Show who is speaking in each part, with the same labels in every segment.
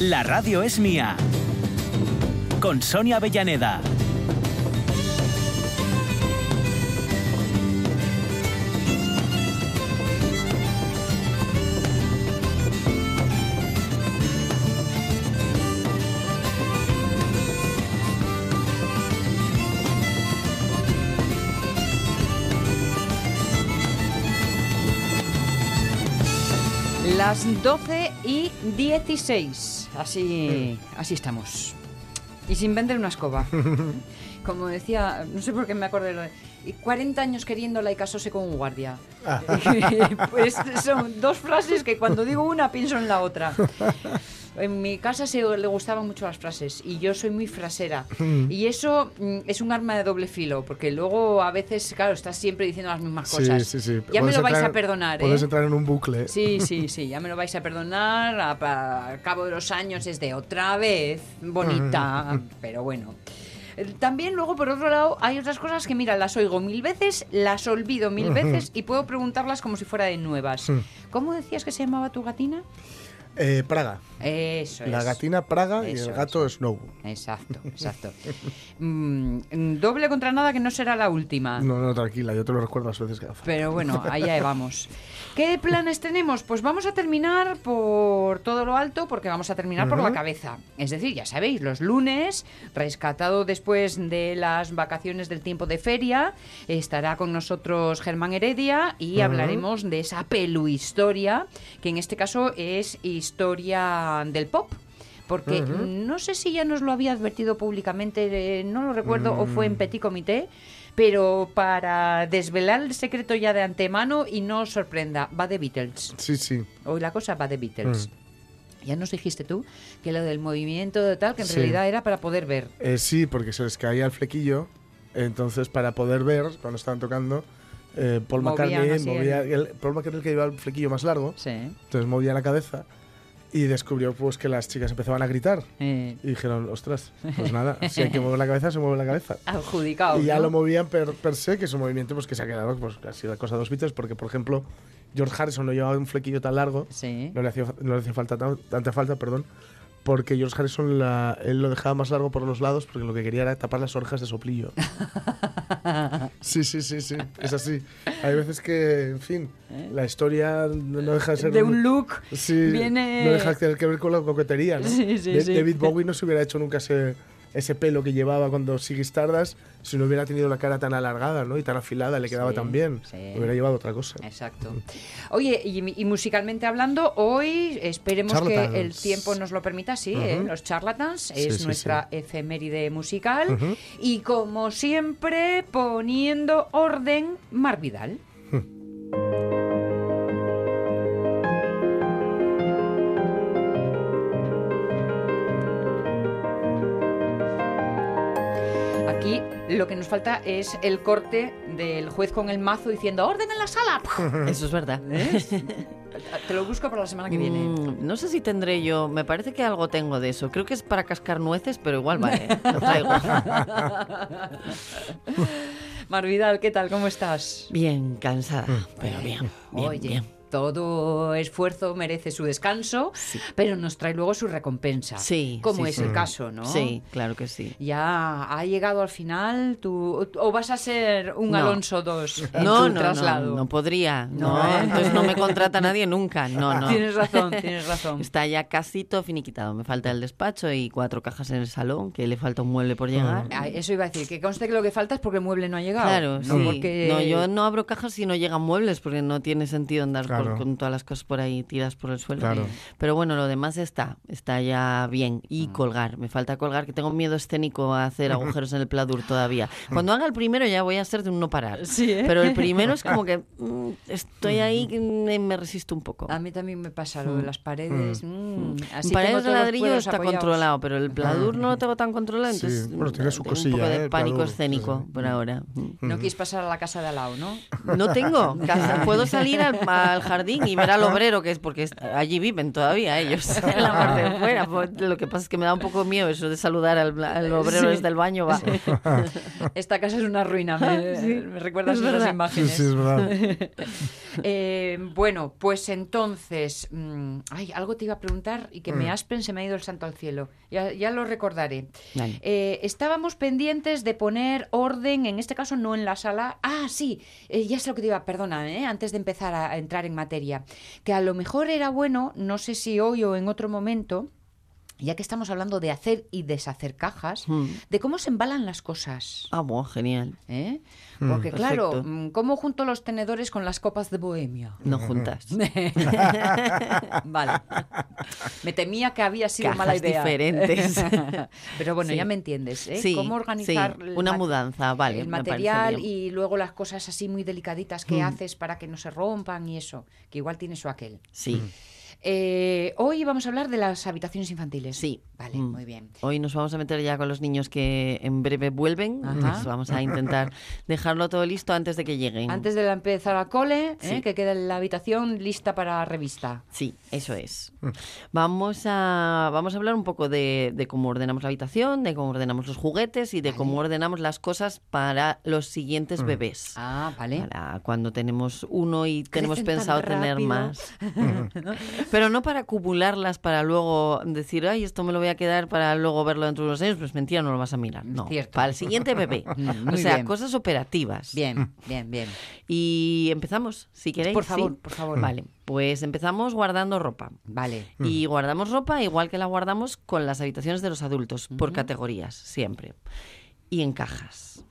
Speaker 1: La radio es mía. Con Sonia Avellaneda.
Speaker 2: Las 12 y 16. Así, así estamos. Y sin vender una escoba. Como decía, no sé por qué me acordé lo de. y 40 años queriéndola y casóse con un guardia. pues son dos frases que cuando digo una pienso en la otra. En mi casa se le gustaban mucho las frases y yo soy muy frasera. Y eso mm, es un arma de doble filo, porque luego a veces, claro, estás siempre diciendo las mismas cosas.
Speaker 3: Sí, sí, sí.
Speaker 2: Ya me lo vais
Speaker 3: entrar-
Speaker 2: a perdonar,
Speaker 3: Puedes
Speaker 2: ¿eh?
Speaker 3: entrar en un bucle.
Speaker 2: Sí, sí, sí, ya me lo vais a perdonar. A- a- Al cabo de los años es de otra vez, bonita, pero bueno. También luego, por otro lado, hay otras cosas que, mira, las oigo mil veces, las olvido mil veces y puedo preguntarlas como si fuera de nuevas. ¿Cómo decías que se llamaba tu gatina?
Speaker 3: Eh, Praga.
Speaker 2: Eso
Speaker 3: La
Speaker 2: es.
Speaker 3: gatina Praga y el gato Snow.
Speaker 2: Exacto, exacto. Mm, doble contra nada que no será la última.
Speaker 3: No, no, tranquila, yo te lo recuerdo las veces que.
Speaker 2: Pero bueno, allá vamos. ¿Qué planes tenemos? Pues vamos a terminar por todo lo alto, porque vamos a terminar por la cabeza. Es decir, ya sabéis, los lunes, rescatado después de las vacaciones del tiempo de feria, estará con nosotros Germán Heredia y hablaremos de esa peluhistoria, que en este caso es historia del pop. Porque no sé si ya nos lo había advertido públicamente, eh, no lo recuerdo, o fue en Petit Comité, pero para desvelar el secreto ya de antemano y no os sorprenda, va de Beatles.
Speaker 3: Sí, sí.
Speaker 2: Hoy la cosa va de Beatles. Ya nos dijiste tú que lo del movimiento de tal, que en
Speaker 3: Sí.
Speaker 2: realidad era para poder ver.
Speaker 3: Eh, sí, porque se les caía el flequillo. Entonces, para poder ver, cuando estaban tocando, eh, Paul McCartney movía.
Speaker 2: el-
Speaker 3: el- Paul McCartney el que llevaba el flequillo más largo.
Speaker 2: Sí.
Speaker 3: Entonces movía la cabeza y descubrió pues que las chicas empezaban a gritar.
Speaker 2: Eh,
Speaker 3: Y dijeron, ostras, pues nada, si hay que mover la cabeza, se mueve la cabeza.
Speaker 2: adjudicado.
Speaker 3: y ya
Speaker 2: ¿no?
Speaker 3: lo movían per, per se, que es un movimiento pues, que se ha quedado pues, casi la cosa de los Beatles, porque, por ejemplo, George Harrison no llevaba un flequillo tan largo,
Speaker 2: Sí.
Speaker 3: no le hacía, no le hacía falta tan- tanta falta, perdón, porque George Harrison la- él lo dejaba más largo por los lados porque lo que quería era tapar las orejas de soplillo. sí, sí, sí, sí, es así. Hay veces que, en fin, la historia no deja de ser...
Speaker 2: De un look
Speaker 3: Sí,
Speaker 2: viene-
Speaker 3: no deja de tener que ver con la coquetería, ¿no?
Speaker 2: Sí, sí, sí.
Speaker 3: David Bowie no se hubiera hecho nunca ese, ese pelo que llevaba cuando Ziggy Stardust si no hubiera tenido la cara tan alargada, ¿no? Y tan afilada, le quedaba
Speaker 2: Sí,
Speaker 3: tan bien.
Speaker 2: sí.
Speaker 3: Hubiera llevado otra cosa.
Speaker 2: Exacto. Oye, y, y musicalmente hablando, hoy esperemos
Speaker 3: Charlatans.
Speaker 2: que el tiempo nos lo permita, sí, ¿eh? los charlatans,
Speaker 3: Sí,
Speaker 2: es nuestra efeméride musical. Y como siempre, poniendo orden, Mar Vidal. Aquí lo que nos falta es el corte del juez con el mazo diciendo orden en la sala.
Speaker 4: Eso es verdad.
Speaker 2: Te lo busco para la semana que viene.
Speaker 4: Mm, no sé si tendré yo, me parece que algo tengo de eso. Creo que es para cascar nueces, pero igual vale. Lo traigo.
Speaker 2: Mar Vidal, ¿qué tal? ¿Cómo estás?
Speaker 4: Bien, cansada, pero bien, bien,
Speaker 2: Oye,
Speaker 4: bien.
Speaker 2: Todo esfuerzo merece su descanso, pero nos trae luego su recompensa.
Speaker 4: Sí,
Speaker 2: Como
Speaker 4: sí,
Speaker 2: es
Speaker 4: sí.
Speaker 2: el caso, ¿no?
Speaker 4: Sí, claro que sí.
Speaker 2: Ya ha llegado al final, tú, o vas a ser un
Speaker 4: No.
Speaker 2: Alonso 2 en
Speaker 4: No,
Speaker 2: tu
Speaker 4: no,
Speaker 2: traslado.
Speaker 4: no, no podría.
Speaker 2: No, ¿eh?
Speaker 4: entonces no me contrata nadie nunca. No, no.
Speaker 2: Tienes razón, tienes razón.
Speaker 4: Está ya casi todo finiquitado. Me falta el despacho y cuatro cajas en el salón, que le falta un mueble por llegar.
Speaker 2: Ah, Eso iba a decir, que conste que lo que falta es porque el mueble no ha llegado.
Speaker 4: Claro,
Speaker 2: no
Speaker 4: sí.
Speaker 2: porque...
Speaker 4: No, yo no abro cajas si no llegan muebles, porque no tiene sentido andar con-
Speaker 3: Claro.
Speaker 4: con, todas las cosas por ahí tiradas por el suelo.
Speaker 3: Claro.
Speaker 4: Pero bueno, lo demás está, está ya bien. Y colgar, me falta colgar, que tengo miedo escénico a hacer agujeros en el pladur todavía. Cuando haga el primero ya voy a ser de un no parar.
Speaker 2: Sí, ¿eh?
Speaker 4: Pero el primero es como que mm, estoy ahí me resisto un poco.
Speaker 2: A mí también me pasa lo de las paredes. mm, así
Speaker 4: Paredes de ladrillo está
Speaker 2: apoyados.
Speaker 4: controlado, pero el pladur no lo tengo tan controlado,
Speaker 3: Sí,
Speaker 4: entonces
Speaker 3: bueno, tiene su
Speaker 4: tengo un
Speaker 3: cosilla,
Speaker 4: poco
Speaker 3: ¿eh?
Speaker 4: de
Speaker 3: el
Speaker 4: pánico
Speaker 3: pladur,
Speaker 4: escénico
Speaker 3: sí, sí.
Speaker 4: por ahora. Mm.
Speaker 2: No quieres pasar a la casa de al lado, ¿no?
Speaker 4: No tengo casa. Puedo salir al, al jardín y ver al obrero, que es porque allí viven todavía ellos, en la parte de fuera. Pues, Lo que pasa es que me da un poco miedo eso de saludar al, al obrero
Speaker 2: Sí.
Speaker 4: desde el baño. Va.
Speaker 2: Esta casa es una ruina, me, me recuerdas
Speaker 4: es
Speaker 2: esas imágenes.
Speaker 3: sí, es verdad.
Speaker 2: Eh, bueno, pues entonces, mm, ay, algo te iba a preguntar y que
Speaker 3: Mm.
Speaker 2: me aspen se me ha ido el santo al cielo. Ya, ya lo recordaré. Eh, estábamos pendientes de poner orden, en este caso no en la sala. Ah, sí, eh, ya sé lo que te iba, perdona, eh, antes de empezar a, a entrar en materia, que a lo mejor era bueno, no sé si hoy o en otro momento. Ya que estamos hablando de hacer y deshacer cajas,
Speaker 4: Mm.
Speaker 2: de cómo se embalan las cosas.
Speaker 4: Ah, bueno, genial.
Speaker 2: ¿eh? Porque claro,
Speaker 4: Perfecto.
Speaker 2: mm, ¿cómo junto los tenedores con las copas de bohemia?
Speaker 4: No juntas.
Speaker 2: vale. Me temía que había sido
Speaker 4: Cajas
Speaker 2: mala idea.
Speaker 4: diferentes.
Speaker 2: Pero bueno,
Speaker 4: Sí.
Speaker 2: ya me entiendes, ¿eh?
Speaker 4: Sí,
Speaker 2: Cómo organizar
Speaker 4: sí, una mudanza, vale,
Speaker 2: el material y luego las cosas así muy delicaditas que haces para que no se rompan y eso, que igual tiene su aquel.
Speaker 4: Sí.
Speaker 2: Eh, hoy vamos a hablar de las habitaciones infantiles.
Speaker 4: Sí.
Speaker 2: Vale,
Speaker 4: Mm.
Speaker 2: muy bien.
Speaker 4: Hoy nos vamos a meter ya con los niños que en breve vuelven. Entonces vamos a intentar dejarlo todo listo antes de que lleguen.
Speaker 2: Antes de empezar al cole, ¿eh? Que quede la habitación lista para revista.
Speaker 4: Sí, eso es. Vamos a, vamos a hablar un poco de, de cómo ordenamos la habitación, de cómo ordenamos los juguetes y de cómo ordenamos las cosas para los siguientes bebés.
Speaker 2: Ah, vale.
Speaker 4: Para cuando tenemos uno y tenemos
Speaker 2: Crecen
Speaker 4: pensado tener más. Pero no para acumularlas para luego decir, ay, esto me lo voy a quedar para luego verlo dentro de unos años. Pues mentira, no lo vas a mirar. No,
Speaker 2: Cierto.
Speaker 4: para el siguiente bebé.
Speaker 2: Mm,
Speaker 4: o sea,
Speaker 2: bien.
Speaker 4: cosas operativas.
Speaker 2: Bien, bien, bien.
Speaker 4: Y empezamos, si queréis.
Speaker 2: Por
Speaker 4: ¿sí?
Speaker 2: favor, por favor.
Speaker 4: Vale, pues empezamos guardando ropa.
Speaker 2: Vale.
Speaker 4: Y guardamos ropa igual que la guardamos con las habitaciones de los adultos, por categorías, siempre. Y en cajas.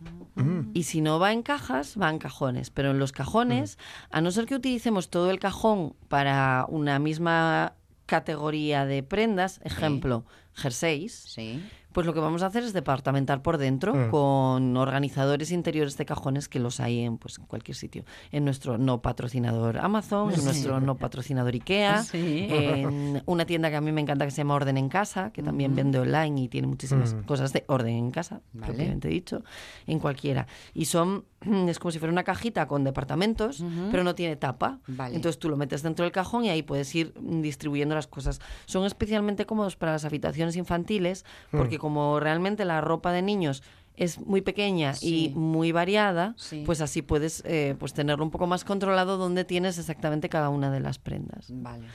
Speaker 4: Y si no va en cajas, va en cajones. Pero en los cajones, a no ser que utilicemos todo el cajón para una misma categoría de prendas, ejemplo, jerseys,
Speaker 2: Sí.
Speaker 4: Pues lo que vamos a hacer es departamentar por dentro
Speaker 3: Mm.
Speaker 4: con organizadores interiores de cajones que los hay en, pues, en cualquier sitio. En nuestro no patrocinador Amazon, en nuestro no patrocinador IKEA,
Speaker 2: Sí.
Speaker 4: en una tienda que a mí me encanta que se llama Orden en Casa, que también vende online y tiene muchísimas
Speaker 3: Mm.
Speaker 4: cosas de orden en casa,
Speaker 2: Vale.
Speaker 4: propiamente dicho, en cualquiera. Y son, es como si fuera una cajita con departamentos, pero no tiene tapa.
Speaker 2: Vale.
Speaker 4: Entonces tú lo metes dentro del cajón y ahí puedes ir mm, distribuyendo las cosas. Son especialmente cómodos para las habitaciones infantiles porque como realmente la ropa de niños es muy pequeña
Speaker 2: Sí.
Speaker 4: y muy variada,
Speaker 2: Sí.
Speaker 4: pues así puedes eh, pues tenerlo un poco más controlado donde tienes exactamente cada una de las prendas.
Speaker 2: Vale.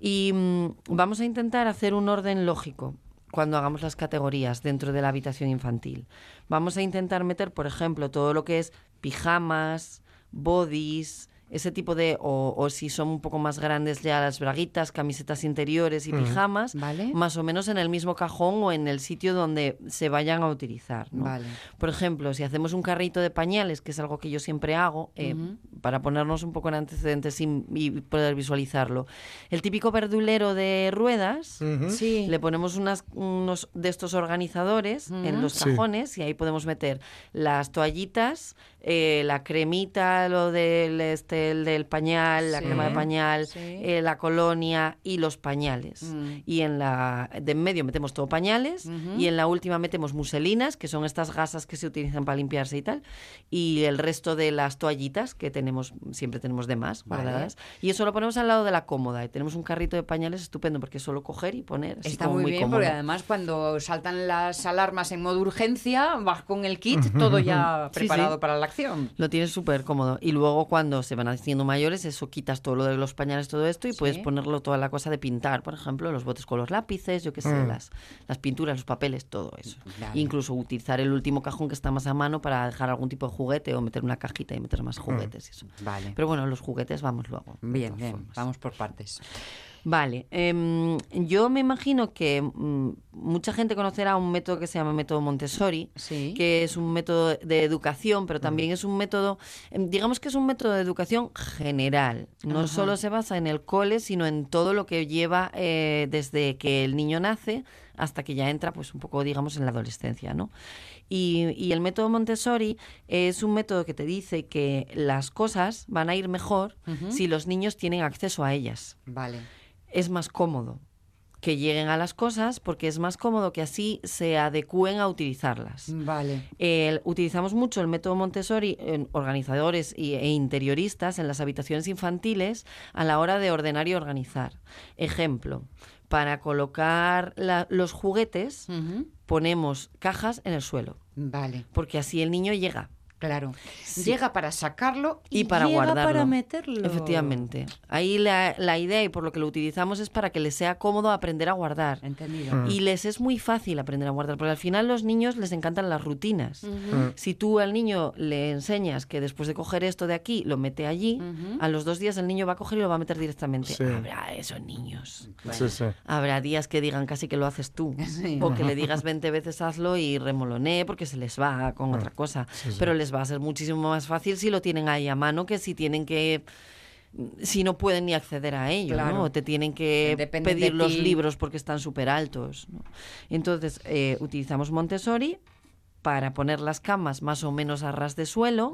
Speaker 4: Y mm, vamos a intentar hacer un orden lógico cuando hagamos las categorías dentro de la habitación infantil. Vamos a intentar meter, por ejemplo, todo lo que es pijamas, bodies, ese tipo de, o, o si son un poco más grandes ya las braguitas, camisetas interiores y pijamas,
Speaker 2: Vale.
Speaker 4: más o menos en el mismo cajón o en el sitio donde se vayan a utilizar. ¿no?
Speaker 2: Vale.
Speaker 4: Por ejemplo, si hacemos un carrito de pañales, que es algo que yo siempre hago, eh, para ponernos un poco en antecedentes y, y poder visualizarlo. El típico verdulero de ruedas,
Speaker 2: Sí.
Speaker 4: le ponemos unas, unos de estos organizadores en los
Speaker 3: Sí.
Speaker 4: cajones y ahí podemos meter las toallitas, eh, la cremita, lo del, este, el del pañal, la
Speaker 2: Sí.
Speaker 4: crema de pañal,
Speaker 2: Sí.
Speaker 4: eh, la colonia y los pañales.
Speaker 2: Mm.
Speaker 4: Y en la de en medio metemos todo pañales
Speaker 2: Ujú.
Speaker 4: y en la última metemos muselinas, que son estas gasas que se utilizan para limpiarse y tal, y el resto de las toallitas que tenemos siempre tenemos de más
Speaker 2: Vale.
Speaker 4: guardadas. Y eso lo ponemos al lado de la cómoda y tenemos un carrito de pañales estupendo porque es solo coger y poner. así
Speaker 2: Está
Speaker 4: como
Speaker 2: muy, bien
Speaker 4: cómodo.
Speaker 2: porque además cuando saltan las alarmas en modo urgencia, vas con el kit todo ya preparado
Speaker 4: sí.
Speaker 2: para la acción.
Speaker 4: Lo tienes súper cómodo. Y luego cuando se van haciendo mayores, eso quitas todo lo de los pañales, todo esto, y
Speaker 2: Sí.
Speaker 4: puedes ponerlo toda la cosa de pintar, por ejemplo, los botes con los lápices, yo qué sé,
Speaker 3: Mm.
Speaker 4: las, las pinturas, los papeles, todo eso. Incluso utilizar el último cajón que está más a mano para dejar algún tipo de juguete o meter una cajita y meter más juguetes y eso.
Speaker 2: Vale.
Speaker 4: Pero bueno, los juguetes vamos luego.
Speaker 2: Bien, bien,
Speaker 4: formas.
Speaker 2: vamos por partes.
Speaker 4: Vale, em, yo me imagino que mm, mucha gente conocerá un método que se llama método Montessori,
Speaker 2: Sí.
Speaker 4: que es un método de educación, pero también es un método, em, digamos que es un método de educación general. No solo se basa en el cole, sino en todo lo que lleva eh, desde que el niño nace hasta que ya entra, pues un poco, digamos, en la adolescencia, ¿no? Y, y el método Montessori es un método que te dice que las cosas van a ir mejor si los niños tienen acceso a ellas
Speaker 2: Vale.
Speaker 4: Es más cómodo que lleguen a las cosas porque es más cómodo que así se adecúen a utilizarlas.
Speaker 2: Vale.
Speaker 4: Utilizamos mucho el método Montessori en organizadores y- e interioristas en las habitaciones infantiles a la hora de ordenar y organizar. Ejemplo, para colocar la- los juguetes ponemos cajas en el suelo
Speaker 2: Vale.
Speaker 4: porque así el niño llega
Speaker 2: Claro.
Speaker 4: Sí.
Speaker 2: Llega para sacarlo y,
Speaker 4: y para
Speaker 2: llega
Speaker 4: guardarlo.
Speaker 2: para meterlo.
Speaker 4: Efectivamente. Ahí la, la idea y por lo que lo utilizamos es para que les sea cómodo aprender a guardar.
Speaker 2: Entendido.
Speaker 4: Y les es muy fácil aprender a guardar, porque al final los niños les encantan las rutinas.
Speaker 2: Ujú.
Speaker 4: Si tú al niño le enseñas que después de coger esto de aquí, lo mete allí, a los dos días el niño va a coger y lo va a meter directamente.
Speaker 3: Sí.
Speaker 4: Habrá esos niños.
Speaker 3: Sí, sí.
Speaker 4: Habrá días que digan casi que lo haces tú.
Speaker 2: Sí.
Speaker 4: O que le digas 20 veces hazlo y remolonee porque se les va con otra cosa. Pero les va a ser muchísimo más fácil si lo tienen ahí a mano que si tienen que si no pueden ni acceder a ello,
Speaker 2: Claro.
Speaker 4: ¿no? O te tienen que
Speaker 2: Depende
Speaker 4: pedir los libros porque están súper altos. ¿no? Entonces, eh, utilizamos Montessori para poner las camas más o menos a ras de suelo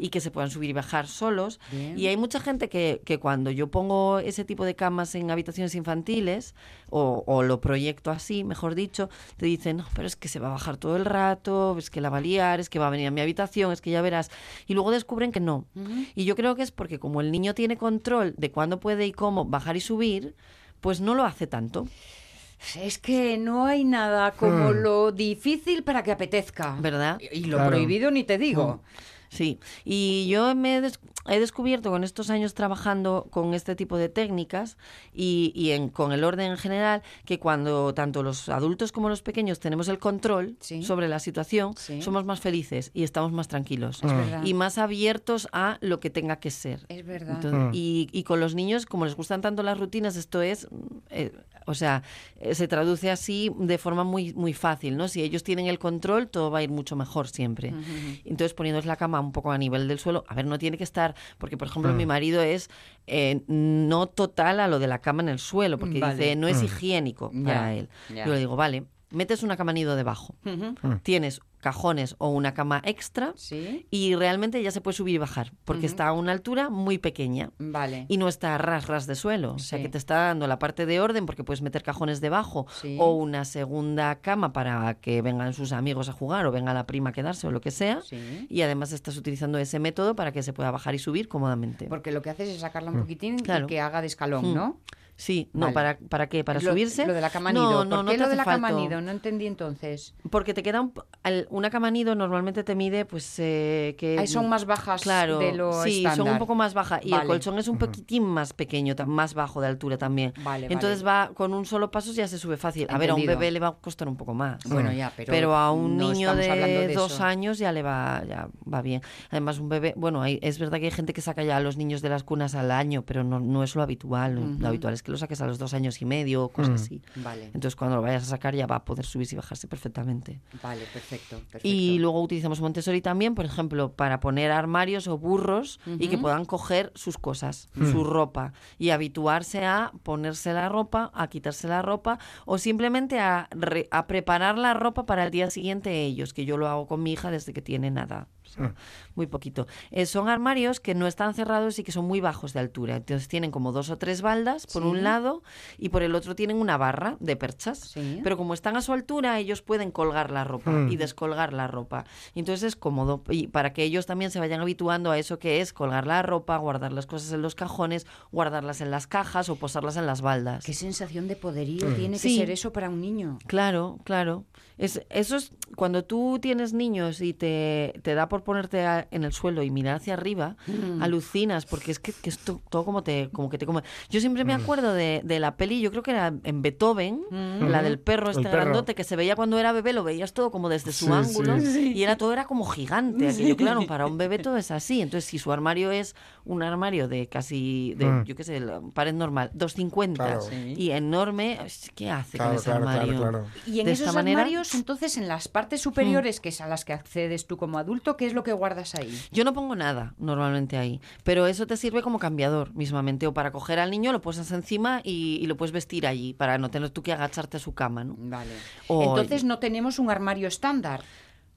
Speaker 4: y que se puedan subir y bajar solos.
Speaker 2: Bien.
Speaker 4: Y hay mucha gente que, que cuando yo pongo ese tipo de camas en habitaciones infantiles, o, o lo proyecto así, mejor dicho, te dicen, no, pero es que se va a bajar todo el rato, es que la va a liar, es que va a venir a mi habitación, es que ya verás. Y luego descubren que no. Y yo creo que es porque como el niño tiene control de cuándo puede y cómo bajar y subir, pues no lo hace tanto.
Speaker 2: Es que no hay nada como
Speaker 3: Hmm.
Speaker 2: lo difícil para que apetezca.
Speaker 4: ¿Verdad?
Speaker 2: Y y lo
Speaker 3: Claro.
Speaker 2: prohibido ni te digo.
Speaker 4: Sí, y yo me he, des- he descubierto con estos años trabajando con este tipo de técnicas y, y en- con el orden en general que cuando tanto los adultos como los pequeños tenemos el control
Speaker 2: Sí.
Speaker 4: sobre la situación,
Speaker 2: Sí.
Speaker 4: somos más felices y estamos más tranquilos
Speaker 2: Es verdad.
Speaker 4: y más abiertos a lo que tenga que ser.
Speaker 2: Es verdad.
Speaker 4: Entonces,
Speaker 3: Mm.
Speaker 4: y, y con los niños, como les gustan tanto las rutinas, esto es, eh, o sea, eh, se traduce así de forma muy, muy fácil, ¿no? Si ellos tienen el control, todo va a ir mucho mejor siempre. Entonces, poniéndoles la cama un poco a nivel del suelo, a ver, no tiene que estar, porque por ejemplo, mi marido es eh, no total a lo de la cama en el suelo, porque
Speaker 2: Vale.
Speaker 4: dice, no es higiénico
Speaker 2: Ya,
Speaker 4: para él. Yo le digo, vale, metes una cama nido debajo,
Speaker 2: Ujú.
Speaker 4: tienes cajones o una cama extra.
Speaker 2: Sí.
Speaker 4: Y realmente ya se puede subir y bajar, porque está a una altura muy pequeña
Speaker 2: Vale.
Speaker 4: y no está a ras ras de suelo. O sea, que te está dando la parte de orden porque puedes meter cajones debajo
Speaker 2: Sí.
Speaker 4: o una segunda cama para que vengan sus amigos a jugar o venga la prima a quedarse o lo que sea.
Speaker 2: Sí.
Speaker 4: Y además estás utilizando ese método para que se pueda bajar y subir cómodamente.
Speaker 2: Porque lo que haces es sacarla un poquitín
Speaker 4: Claro.
Speaker 2: y que haga de escalón,
Speaker 4: Mm.
Speaker 2: ¿no?
Speaker 4: Sí, no,
Speaker 2: Vale.
Speaker 4: ¿para, ¿para qué? ¿Para
Speaker 2: Lo-
Speaker 4: subirse?
Speaker 2: Lo de la cama
Speaker 4: No,
Speaker 2: nido.
Speaker 4: no,
Speaker 2: ¿Por
Speaker 4: no
Speaker 2: qué
Speaker 4: te
Speaker 2: lo de la cama nido? No entendí entonces.
Speaker 4: Porque te queda un, una cama nido normalmente te mide pues eh, que
Speaker 2: Ahí son más bajas
Speaker 4: claro
Speaker 2: de lo
Speaker 4: sí
Speaker 2: estándar.
Speaker 4: son un poco más baja y el colchón es un poquitín más pequeño más bajo de altura también
Speaker 2: Vale,
Speaker 4: entonces va con un solo paso ya se sube fácil a ver a un bebé le va a costar un poco más
Speaker 2: Bueno, ya, pero,
Speaker 4: a un
Speaker 2: no
Speaker 4: niño de,
Speaker 2: de
Speaker 4: dos años ya le va ya va bien además un bebé bueno hay- es verdad que hay gente que saca ya a los niños de las cunas al año pero no, no es lo habitual lo habitual es que lo saques a los dos años y medio o cosas así
Speaker 2: Vale,
Speaker 4: entonces cuando lo vayas a sacar ya va a poder subirse y bajarse perfectamente
Speaker 2: vale, perfecto. perfecto.
Speaker 4: y luego utilizamos Montessori también, por ejemplo, para poner armarios o burros y que puedan coger sus cosas, su ropa y habituarse a ponerse la ropa, a quitarse la ropa o simplemente a, re- a preparar la ropa para el día siguiente ellos, que yo lo hago con mi hija desde que tiene nada. O sea, Muy poquito. Eh, son armarios que no están cerrados y que son muy bajos de altura. Entonces tienen como dos o tres baldas por
Speaker 2: Sí.
Speaker 4: un lado y por el otro tienen una barra de perchas.
Speaker 2: Sí.
Speaker 4: Pero como están a su altura, ellos pueden colgar la ropa
Speaker 3: Mm.
Speaker 4: y descolgar la ropa. Entonces es cómodo. Y para que ellos también se vayan habituando a eso que es colgar la ropa, guardar las cosas en los cajones, guardarlas en las cajas o posarlas en las baldas.
Speaker 2: Qué sensación de poderío tiene que
Speaker 4: Sí.
Speaker 2: ser eso para un niño.
Speaker 4: Claro, claro. Es, eso es cuando tú tienes niños y te, te da por ponerte a- en el suelo y mirar hacia arriba,
Speaker 2: Mm.
Speaker 4: alucinas, porque es que, que es to- todo como, te, como que te come. Yo siempre
Speaker 3: Mm.
Speaker 4: me acuerdo de, de la peli, yo creo que era en Beethoven,
Speaker 2: Mm.
Speaker 4: la del perro este
Speaker 3: perro.
Speaker 4: grandote, que se veía cuando era bebé, lo veías todo como desde su
Speaker 3: Sí,
Speaker 4: ángulo,
Speaker 3: sí.
Speaker 4: y era todo era como gigante. Aquello, claro, para un bebé todo es así. Entonces, si su armario es un armario de casi, de,
Speaker 3: Mm.
Speaker 4: yo qué sé, la pared normal, 250
Speaker 3: Claro.
Speaker 2: Sí.
Speaker 4: y enorme, ¿qué hace con ese
Speaker 3: claro, claro,
Speaker 4: armario?
Speaker 3: claro.
Speaker 2: Y en
Speaker 4: de
Speaker 2: esos
Speaker 4: manera,
Speaker 2: armarios, entonces, en las partes superiores, que es a las que accedes tú como adulto, ¿qué es lo que guardas ahí?
Speaker 4: Yo no pongo nada normalmente ahí, pero eso te sirve como cambiador mismamente, o para coger al niño lo puesas encima y, y lo puedes vestir allí, para no tener tú que agacharte a su cama, ¿no?
Speaker 2: Vale.
Speaker 4: O-
Speaker 2: Entonces no tenemos un armario estándar.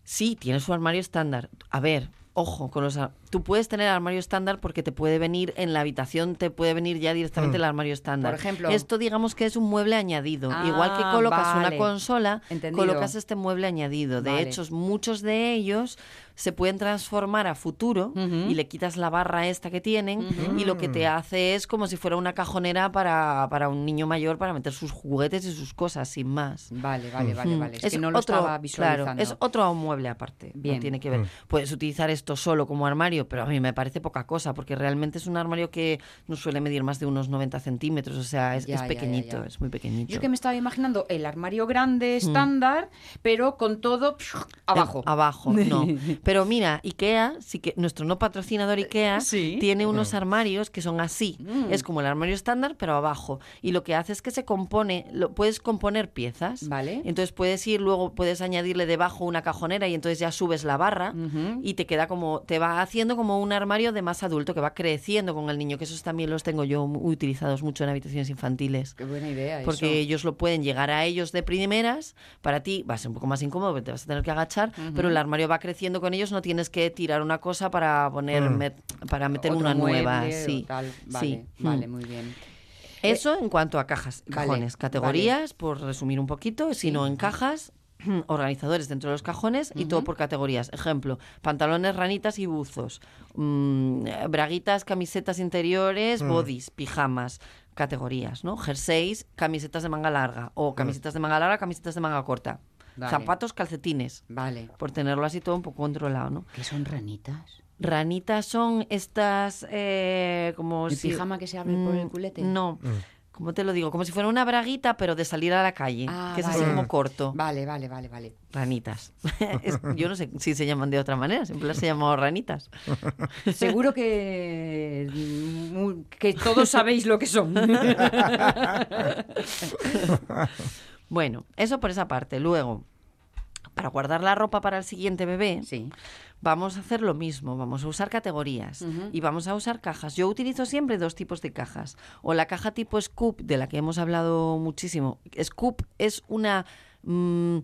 Speaker 4: Sí, tiene su armario estándar. A ver, ojo, con los tú puedes tener armario estándar porque te puede venir en la habitación, te puede venir ya directamente el armario estándar.
Speaker 2: Por ejemplo.
Speaker 4: Esto digamos que es un mueble añadido.
Speaker 2: Ah,
Speaker 4: Igual que colocas
Speaker 2: vale.
Speaker 4: una consola,
Speaker 2: Entendido.
Speaker 4: colocas este mueble añadido. De
Speaker 2: Vale.
Speaker 4: hecho, muchos de ellos se pueden transformar a futuro y le quitas la barra esta que tienen y lo que te hace es como si fuera una cajonera para, para un niño mayor para meter sus juguetes y sus cosas, sin más.
Speaker 2: Vale, vale, vale,
Speaker 4: Mm.
Speaker 2: vale. Es, que no lo estaba visualizando.
Speaker 4: Claro, es otro mueble aparte. no
Speaker 2: Bien.
Speaker 4: tiene que ver. Puedes utilizar esto solo como armario, pero a mí me parece poca cosa, porque realmente es un armario que no suele medir más de unos 90 centímetros. O sea, es,
Speaker 2: Ya,
Speaker 4: es
Speaker 2: ya, ya,
Speaker 4: pequeñito,
Speaker 2: ya.
Speaker 4: es muy pequeñito.
Speaker 2: Yo que me estaba imaginando el armario grande
Speaker 4: Mm.
Speaker 2: estándar, pero con todo abajo.
Speaker 4: Eh, abajo, no. Pero mira, IKEA, sí que nuestro no patrocinador IKEA
Speaker 2: Sí.
Speaker 4: tiene unos armarios que son así.
Speaker 2: Mm.
Speaker 4: Es como el armario estándar, pero abajo. Y lo que hace es que se compone, lo, puedes componer piezas.
Speaker 2: Vale.
Speaker 4: Entonces puedes ir, luego puedes añadirle debajo una cajonera y entonces ya subes la barra y te queda como, te va haciendo como un armario de más adulto que va creciendo con el niño, que esos también los tengo yo muy utilizados mucho en habitaciones infantiles.
Speaker 2: Qué buena idea
Speaker 4: Porque
Speaker 2: eso.
Speaker 4: ellos lo pueden llegar a ellos de primeras, para ti va a ser un poco más incómodo porque te vas a tener que agachar, pero el armario va creciendo con ellos, no tienes que tirar una cosa para poner
Speaker 3: Mm.
Speaker 4: met- para meter
Speaker 2: Otro
Speaker 4: una
Speaker 2: mueble
Speaker 4: nueva, sí.
Speaker 2: tal. Vale,
Speaker 4: sí.
Speaker 2: vale,
Speaker 4: Mm.
Speaker 2: muy bien.
Speaker 4: Eso en cuanto a cajas,
Speaker 2: vale,
Speaker 4: cajones, categorías, por resumir un poquito, sino en cajas, organizadores dentro de los cajones y todo por categorías. Ejemplo, pantalones, ranitas y buzos, mm, braguitas, camisetas interiores, bodies, pijamas, categorías, ¿no? Jerseys, camisetas de manga larga o camisetas de manga larga, camisetas de manga corta.
Speaker 2: Vale.
Speaker 4: Zapatos, calcetines,
Speaker 2: Vale.
Speaker 4: por tenerlo así todo un poco controlado, ¿no?
Speaker 2: ¿Qué son ranitas?
Speaker 4: Ranitas son estas eh, como
Speaker 2: ¿El
Speaker 4: si-
Speaker 2: pijama que se abre por el
Speaker 4: Mm,
Speaker 2: culete?
Speaker 4: No. ¿Cómo te lo digo? Como si fuera una braguita, pero de salir a la calle.
Speaker 2: Ah,
Speaker 4: que es así como corto.
Speaker 2: Vale, vale, vale, vale.
Speaker 4: Ranitas. Es- yo no sé si se llaman de otra manera, siempre las he llamado ranitas.
Speaker 2: Seguro que, mm, que todos sabéis lo que son.
Speaker 4: Bueno, eso por esa parte. Luego, para guardar la ropa para el siguiente bebé,
Speaker 2: sí.
Speaker 4: Vamos a hacer lo mismo. Vamos a usar categorías y vamos a usar cajas. Yo utilizo siempre dos tipos de cajas. O la caja tipo Scoop, de la que hemos hablado muchísimo. Scoop es una... mm,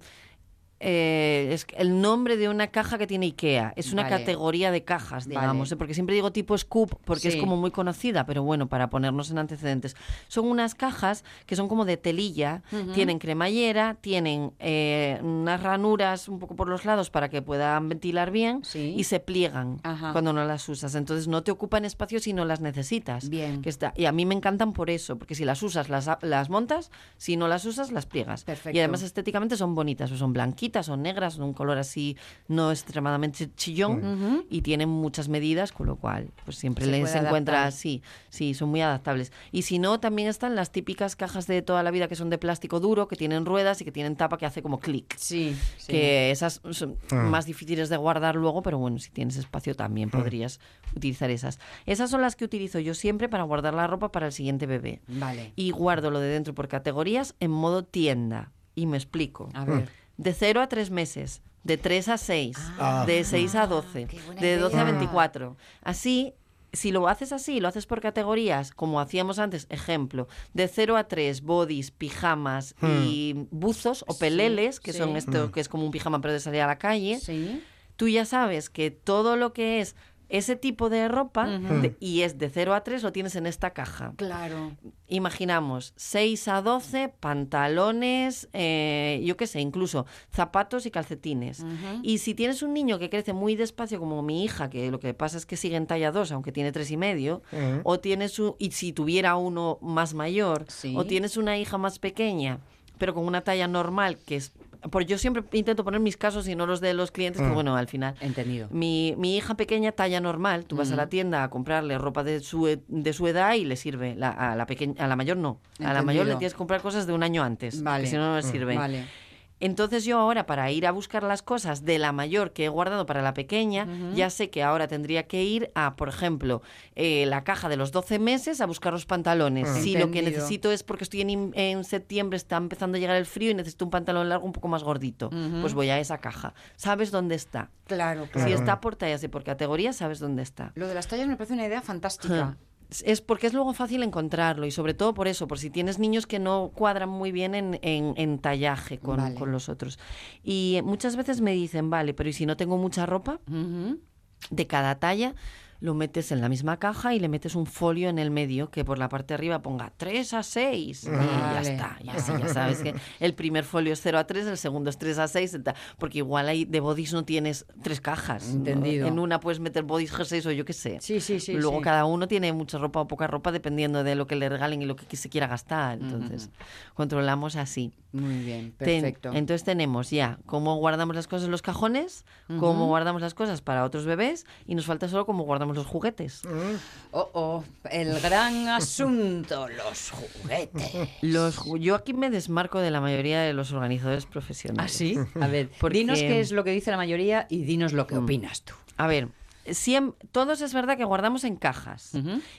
Speaker 4: eh, es el nombre de una caja que tiene IKEA. Es una
Speaker 2: Vale.
Speaker 4: categoría de cajas, digamos. ¿eh? Porque siempre digo tipo Scoop porque
Speaker 2: Sí.
Speaker 4: es como muy conocida, pero bueno, para ponernos en antecedentes. Son unas cajas que son como de telilla, tienen cremallera, tienen eh, unas ranuras un poco por los lados para que puedan ventilar bien
Speaker 2: Sí.
Speaker 4: y se pliegan
Speaker 2: Ajá.
Speaker 4: cuando no las usas. Entonces no te ocupan espacio si no las necesitas.
Speaker 2: Bien.
Speaker 4: Que está, y a mí me encantan por eso, porque si las usas, las, las montas, si no las usas, las pliegas.
Speaker 2: Perfecto.
Speaker 4: Y además estéticamente son bonitas, pues son blanquitas, son negras, son un color así no extremadamente chillón y tienen muchas medidas, con lo cual pues siempre
Speaker 2: Se
Speaker 4: les encuentra
Speaker 2: adaptar.
Speaker 4: sí, sí, son muy adaptables. Y si no, también están las típicas cajas de toda la vida que son de plástico duro, que tienen ruedas y que tienen tapa que hace como clic.
Speaker 2: Sí, sí.
Speaker 4: Que esas son más difíciles de guardar luego, pero bueno, si tienes espacio también podrías utilizar esas. Esas son las que utilizo yo siempre para guardar la ropa para el siguiente bebé.
Speaker 2: Vale.
Speaker 4: Y guardo lo de dentro por categorías en modo tienda. Y me explico.
Speaker 2: A ver.
Speaker 4: De 0 a 3 meses, de 3 a 6,
Speaker 3: Ah.
Speaker 4: de 6 a 12,
Speaker 2: qué buena
Speaker 4: de 12 a
Speaker 2: idea.
Speaker 4: 24. Así, si lo haces así, lo haces por categorías, como hacíamos antes, ejemplo, de 0 a 3, bodies, pijamas y buzos o
Speaker 2: Sí,
Speaker 4: peleles, que
Speaker 2: sí.
Speaker 4: son esto que es como un pijama pero de salir a la calle,
Speaker 2: Sí.
Speaker 4: tú ya sabes que todo lo que es ese tipo de ropa de- y es de 0 a 3 lo tienes en esta caja.
Speaker 2: Claro.
Speaker 4: Imaginamos 6 a 12 pantalones, eh, yo qué sé, incluso zapatos y calcetines. Y si tienes un niño que crece muy despacio, como mi hija, que lo que pasa es que sigue en talla 2, aunque tiene tres y medio, o tienes un, y si tuviera uno más mayor,
Speaker 2: Sí.
Speaker 4: o tienes una hija más pequeña, pero con una talla normal, que es por yo siempre intento poner mis casos y no los de los clientes, que bueno, al final.
Speaker 2: Entendido.
Speaker 4: Mi, mi hija pequeña, talla normal, tú vas a la tienda a comprarle ropa de su, e- de su edad y le sirve. La- a, la pequeña, a la mayor no. A la mayor le tienes que comprar cosas de un año antes, porque
Speaker 2: Vale.
Speaker 4: si no, no le sirve.
Speaker 2: Vale.
Speaker 4: Entonces yo ahora para ir a buscar las cosas de la mayor que he guardado para la pequeña, ya sé que ahora tendría que ir a, por ejemplo, eh, la caja de los 12 meses a buscar los pantalones. Si lo que necesito es porque estoy en, en septiembre, está empezando a llegar el frío y necesito un pantalón largo un poco más gordito, pues voy a esa caja. ¿Sabes dónde está?
Speaker 2: Claro,
Speaker 4: Si
Speaker 2: claro.
Speaker 4: está por tallas y por categoría, sabes dónde está.
Speaker 2: Lo de las tallas me parece una idea fantástica.
Speaker 4: Es porque es luego fácil encontrarlo y sobre todo por eso, por si tienes niños que no cuadran muy bien en, en- en tallaje con,
Speaker 2: Vale.
Speaker 4: con los otros. Y muchas veces me dicen, vale, pero ¿y si no tengo mucha ropa de cada talla? Lo metes en la misma caja y le metes un folio en el medio que por la parte de arriba ponga 3 a 6. Y ya está. Y así ya sabes que el primer folio es 0 a 3, el segundo es 3 a 6. ta- Porque igual ahí de bodies no tienes tres cajas. ¿no?
Speaker 2: Entendido.
Speaker 4: En una puedes meter bodies G6 o yo qué sé.
Speaker 2: Sí, sí, sí.
Speaker 4: Luego
Speaker 2: sí.
Speaker 4: cada uno tiene mucha ropa o poca ropa dependiendo de lo que le regalen y lo que se quiera gastar. Entonces, controlamos así.
Speaker 2: Muy bien,
Speaker 4: Ten-
Speaker 2: perfecto.
Speaker 4: entonces tenemos ya cómo guardamos las cosas en los cajones, cómo guardamos las cosas para otros bebés y nos falta solo cómo guardamos los juguetes.
Speaker 2: Oh, oh, el gran asunto, los juguetes.
Speaker 4: Los, yo aquí me desmarco de la mayoría de los organizadores profesionales.
Speaker 2: ¿Ah, sí? A ver,
Speaker 4: Porque-
Speaker 2: dinos qué es lo que dice la mayoría y dinos lo que opinas tú.
Speaker 4: A ver, siem- todos es verdad que guardamos en cajas.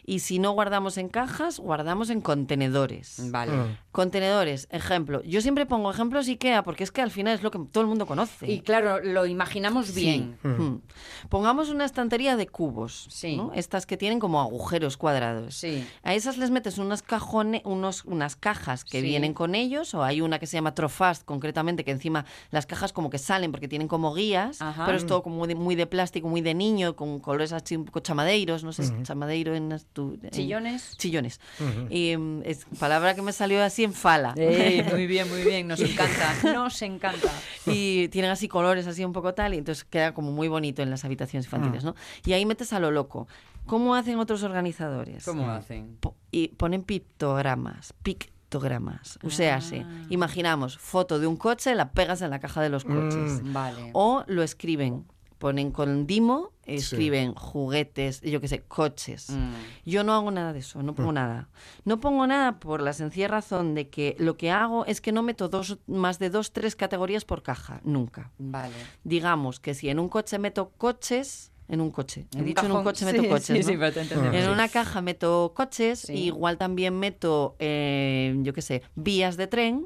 Speaker 4: Y si no guardamos en cajas, guardamos en contenedores.
Speaker 2: Vale.
Speaker 4: Contenedores, ejemplo. Yo siempre pongo ejemplos IKEA porque es que al final es lo que todo el mundo conoce.
Speaker 2: Y claro, lo imaginamos
Speaker 4: Sí.
Speaker 2: bien.
Speaker 4: Mm. Pongamos una estantería de cubos,
Speaker 2: Sí.
Speaker 4: ¿no? estas que tienen como agujeros cuadrados.
Speaker 2: Sí.
Speaker 4: A esas les metes unos cajones, unos, unas cajas que
Speaker 2: Sí.
Speaker 4: vienen con ellos, o hay una que se llama Trofast concretamente, que encima las cajas como que salen porque tienen como guías,
Speaker 2: Ajá.
Speaker 4: pero es todo como de- muy de plástico, muy de niño, con colores así un poco chamadeiros, no sé, si chamadeiro en, tu- en-
Speaker 2: ¿Chillones?
Speaker 4: Chillones. Y mm, es palabra que me salió así en fala.
Speaker 2: Ey, muy bien, muy bien, nos encanta, nos encanta.
Speaker 4: y tienen así colores así un poco tal y entonces queda como muy bonito en las habitaciones infantiles, ¿no? Y ahí metes a lo loco. ¿Cómo hacen otros organizadores?
Speaker 2: ¿Cómo hacen?
Speaker 4: Po- y ponen pictogramas, pictogramas. O sea, sí, imaginamos foto de un coche, la pegas en la caja de los coches.
Speaker 2: Vale.
Speaker 4: O lo escriben, ponen con Dimo, escriben juguetes, yo qué sé, coches.
Speaker 2: Mm.
Speaker 4: Yo no hago nada de eso, no pongo nada. No pongo nada por la sencilla razón de que lo que hago es que no meto dos, más de dos, tres categorías por caja, nunca.
Speaker 2: Vale.
Speaker 4: Digamos que si en un coche meto coches, en un coche, he
Speaker 2: En un
Speaker 4: dicho en un coche meto
Speaker 2: sí,
Speaker 4: coches,
Speaker 2: sí,
Speaker 4: ¿no?
Speaker 2: sí, pero te entendemos.
Speaker 4: En una caja meto coches,
Speaker 2: Sí.
Speaker 4: y igual también meto, eh, yo qué sé, vías de tren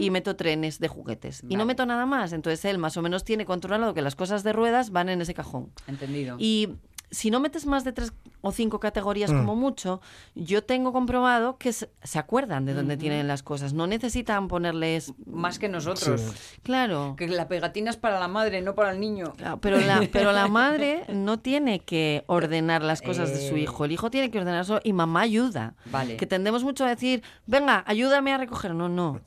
Speaker 4: y meto trenes de juguetes. Y no meto nada más. Entonces él más o menos tiene controlado que las cosas de ruedas van en ese cajón.
Speaker 2: Entendido.
Speaker 4: Y si no metes más de tres o cinco categorías como mucho, yo tengo comprobado que se, se acuerdan de dónde tienen las cosas. No necesitan ponerles...
Speaker 2: Más que nosotros.
Speaker 4: Claro.
Speaker 2: Que la pegatina es para la madre, no para el niño.
Speaker 4: Claro, Pero la, pero la madre no tiene que ordenar las cosas de su
Speaker 2: Eh.
Speaker 4: hijo. El hijo tiene que ordenar eso y mamá ayuda.
Speaker 2: Vale.
Speaker 4: Que tendemos mucho a decir, venga, ayúdame a recoger. No, no.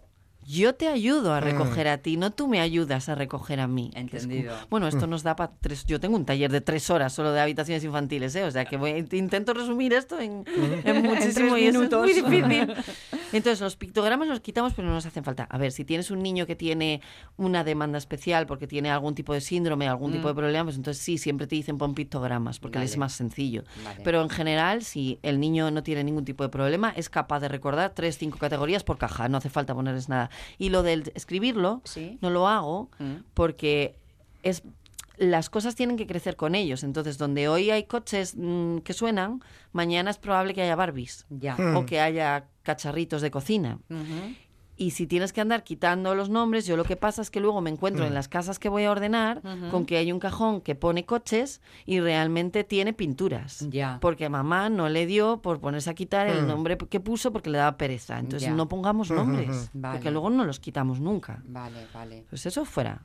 Speaker 4: Yo te ayudo a recoger a ti, no tú me ayudas a recoger a mí. Es
Speaker 2: Entendido.
Speaker 4: bueno, esto nos da para tres. Yo tengo un taller de tres horas solo de habitaciones infantiles, ¿eh? O sea que voy- intento resumir esto en, en muchísimo y eso es
Speaker 2: minutos.
Speaker 4: muy difícil. Entonces, los pictogramas los quitamos, pero no nos hacen falta. A ver, si tienes un niño que tiene una demanda especial porque tiene algún tipo de síndrome, algún tipo de problema, pues entonces sí, siempre te dicen pon pictogramas porque les es
Speaker 2: Vale.
Speaker 4: más sencillo.
Speaker 2: Vale.
Speaker 4: Pero en general, si el niño no tiene ningún tipo de problema, es capaz de recordar tres, cinco categorías por caja, no hace falta ponerles nada. Y lo del escribirlo,
Speaker 2: Sí.
Speaker 4: no lo hago
Speaker 2: Mm.
Speaker 4: porque es las cosas tienen que crecer con ellos. Entonces, donde hoy hay coches mm, que suenan, mañana es probable que haya Barbies
Speaker 2: Ya.
Speaker 4: o que haya cacharritos de cocina. Y si tienes que andar quitando los nombres, yo lo que pasa es que luego me encuentro en las casas que voy a ordenar con que hay un cajón que pone coches y realmente tiene pinturas.
Speaker 2: Ya.
Speaker 4: Porque mamá no le dio por ponerse a quitar el nombre que puso porque le daba pereza. Entonces no pongamos nombres,
Speaker 2: Vale.
Speaker 4: porque luego no los quitamos nunca.
Speaker 2: Vale, vale.
Speaker 4: Pues eso fuera.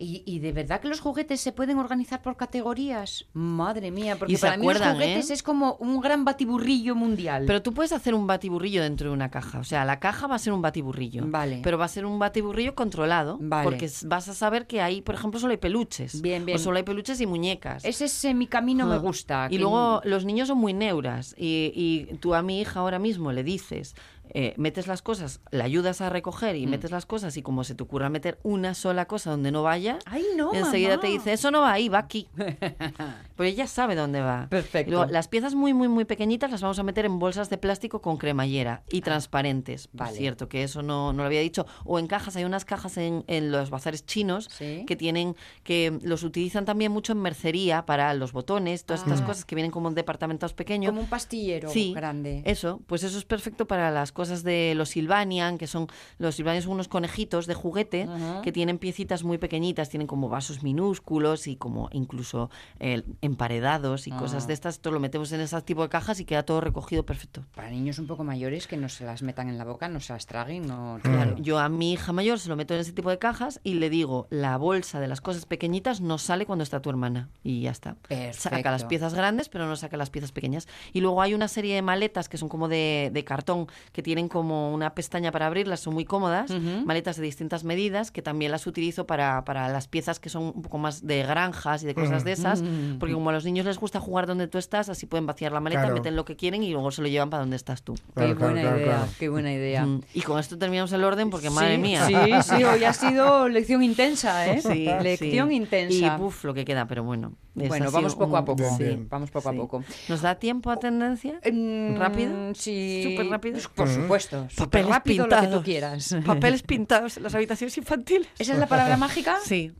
Speaker 2: ¿Y, y de verdad que los juguetes se pueden organizar por categorías? Madre mía, porque
Speaker 4: Y se
Speaker 2: para mí los
Speaker 4: acuerdan,
Speaker 2: juguetes
Speaker 4: ¿eh?
Speaker 2: es como un gran batiburrillo mundial.
Speaker 4: Pero tú puedes hacer un batiburrillo dentro de una caja. O sea, la caja va a ser un batiburrillo.
Speaker 2: Vale.
Speaker 4: Pero va a ser un batiburrillo controlado.
Speaker 2: Vale.
Speaker 4: Porque vas a saber que ahí, por ejemplo, solo hay peluches.
Speaker 2: Bien, bien.
Speaker 4: O solo hay peluches y muñecas.
Speaker 2: Ese es mi camino me
Speaker 4: Ah.
Speaker 2: gusta.
Speaker 4: Y
Speaker 2: que-
Speaker 4: luego los niños son muy neuras. Y, y tú a mi hija ahora mismo le dices, eh, metes las cosas, la ayudas a recoger y metes las cosas y como se te ocurra meter una sola cosa donde no vaya,
Speaker 2: Ay, no,
Speaker 4: enseguida
Speaker 2: mamá.
Speaker 4: te dice, eso no va ahí, va aquí. pues ella sabe dónde va.
Speaker 2: Perfecto.
Speaker 4: Luego, las piezas muy, muy, muy pequeñitas las vamos a meter en bolsas de plástico con cremallera y transparentes. Por
Speaker 2: vale.
Speaker 4: cierto, que eso no, no lo había dicho. O en cajas, hay unas cajas en, en los bazares chinos
Speaker 2: Sí.
Speaker 4: que tienen, que los utilizan también mucho en mercería para los botones, todas estas
Speaker 2: Ah.
Speaker 4: cosas que vienen como en departamentos pequeños.
Speaker 2: Como un pastillero
Speaker 4: Sí,
Speaker 2: grande.
Speaker 4: Eso, pues eso es perfecto para las cosas de los Silvanian, que son los Silvanian son unos conejitos de juguete que tienen piecitas muy pequeñitas, tienen como vasos minúsculos y como incluso eh, emparedados y
Speaker 2: Ah.
Speaker 4: cosas de estas. Esto lo metemos en ese tipo de cajas y queda todo recogido perfecto.
Speaker 2: Para niños un poco mayores que no se las metan en la boca, no se las traguen, no.
Speaker 4: Claro, yo a mi hija mayor se lo meto en ese tipo de cajas y le digo, la bolsa de las cosas pequeñitas no sale cuando está tu hermana. Y ya está. Saca las piezas grandes, pero no saca las piezas pequeñas. Y luego hay una serie de maletas que son como de, de cartón, que tienen como una pestaña para abrirlas, son muy cómodas. Maletas de distintas medidas, que también las utilizo para, para las piezas que son un poco más de granjas y de cosas de esas. Porque como a los niños les gusta jugar donde tú estás, así pueden vaciar la maleta,
Speaker 3: Claro.
Speaker 4: meten lo que quieren y luego se lo llevan para donde estás tú.
Speaker 2: Qué
Speaker 3: Claro,
Speaker 2: buena
Speaker 3: claro,
Speaker 2: idea,
Speaker 3: claro.
Speaker 2: qué buena idea.
Speaker 4: Mm. Y con esto terminamos el orden porque, madre mía.
Speaker 2: Sí, sí, hoy ha sido lección intensa, ¿eh?
Speaker 4: Sí,
Speaker 2: lección
Speaker 4: sí.
Speaker 2: intensa.
Speaker 4: Y buf, lo que queda, pero bueno. Es
Speaker 2: bueno, vamos poco a poco.
Speaker 3: Bien,
Speaker 2: sí,
Speaker 3: bien.
Speaker 2: Vamos poco a poco.
Speaker 4: ¿Nos da tiempo a tendencia?
Speaker 2: Mm,
Speaker 4: ¿Rápido?
Speaker 2: Sí.
Speaker 4: ¿Súper rápido?
Speaker 2: Por supuesto. Súper
Speaker 4: Papeles
Speaker 2: rápido lo que tú
Speaker 4: pintados.
Speaker 2: quieras.
Speaker 4: Papeles pintados en las habitaciones infantiles.
Speaker 2: ¿Esa es la palabra mágica?
Speaker 4: Sí.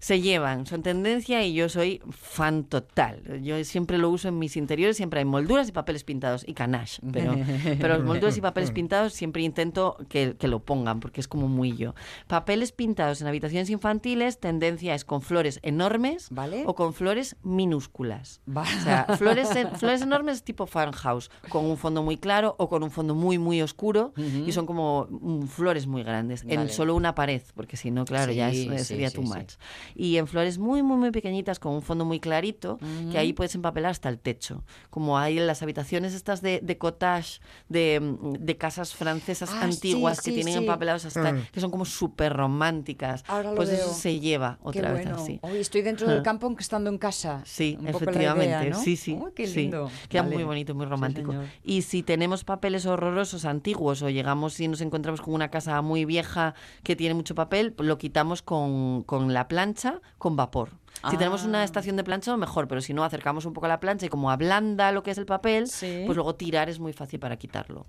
Speaker 4: Se llevan, son tendencia y yo soy fan total. Yo siempre lo uso en mis interiores, siempre hay molduras y papeles pintados y canache. Pero, pero molduras y papeles pintados siempre intento que, que lo pongan porque es como muy yo. Papeles pintados en habitaciones infantiles, tendencia es con flores enormes
Speaker 2: Vale.
Speaker 4: o con flores minúsculas.
Speaker 2: Va-
Speaker 4: O sea, flores, en- flores enormes tipo farmhouse, con un fondo muy claro o con un fondo muy, muy oscuro y son como mm, flores muy grandes en
Speaker 2: Vale.
Speaker 4: solo una pared, porque si no, claro, ya es-
Speaker 2: Sí,
Speaker 4: eh, sería
Speaker 2: sí,
Speaker 4: too much. Y en flores muy, muy, muy pequeñitas con un fondo muy clarito, que ahí puedes empapelar hasta el techo. Como hay en las habitaciones estas de, de cottage, de, de casas francesas
Speaker 2: Ah,
Speaker 4: antiguas
Speaker 2: sí,
Speaker 4: que
Speaker 2: sí,
Speaker 4: tienen
Speaker 2: sí.
Speaker 4: empapelados hasta,
Speaker 3: Mm.
Speaker 4: que son como súper románticas.
Speaker 2: Ahora lo
Speaker 4: pues eso
Speaker 2: veo.
Speaker 4: se lleva
Speaker 2: Qué
Speaker 4: otra vez
Speaker 2: bueno.
Speaker 4: así.
Speaker 2: Hoy estoy dentro del campo aunque estando en casa.
Speaker 4: Sí,
Speaker 2: Un poco la
Speaker 4: efectivamente.
Speaker 2: idea, ¿no?
Speaker 4: Sí, sí.
Speaker 2: Uy, qué
Speaker 4: sí.
Speaker 2: lindo.
Speaker 4: Queda
Speaker 2: Vale.
Speaker 4: muy bonito, muy romántico. y si tenemos papeles horrorosos antiguos o llegamos y nos encontramos con una casa muy vieja que tiene mucho papel, lo quitamos con, con la plancha con vapor. Si tenemos
Speaker 2: Ah.
Speaker 4: una estación de plancha, mejor, pero si no, acercamos un poco a la plancha y como ablanda lo que es el papel,
Speaker 2: Sí.
Speaker 4: pues luego tirar es muy fácil para quitarlo.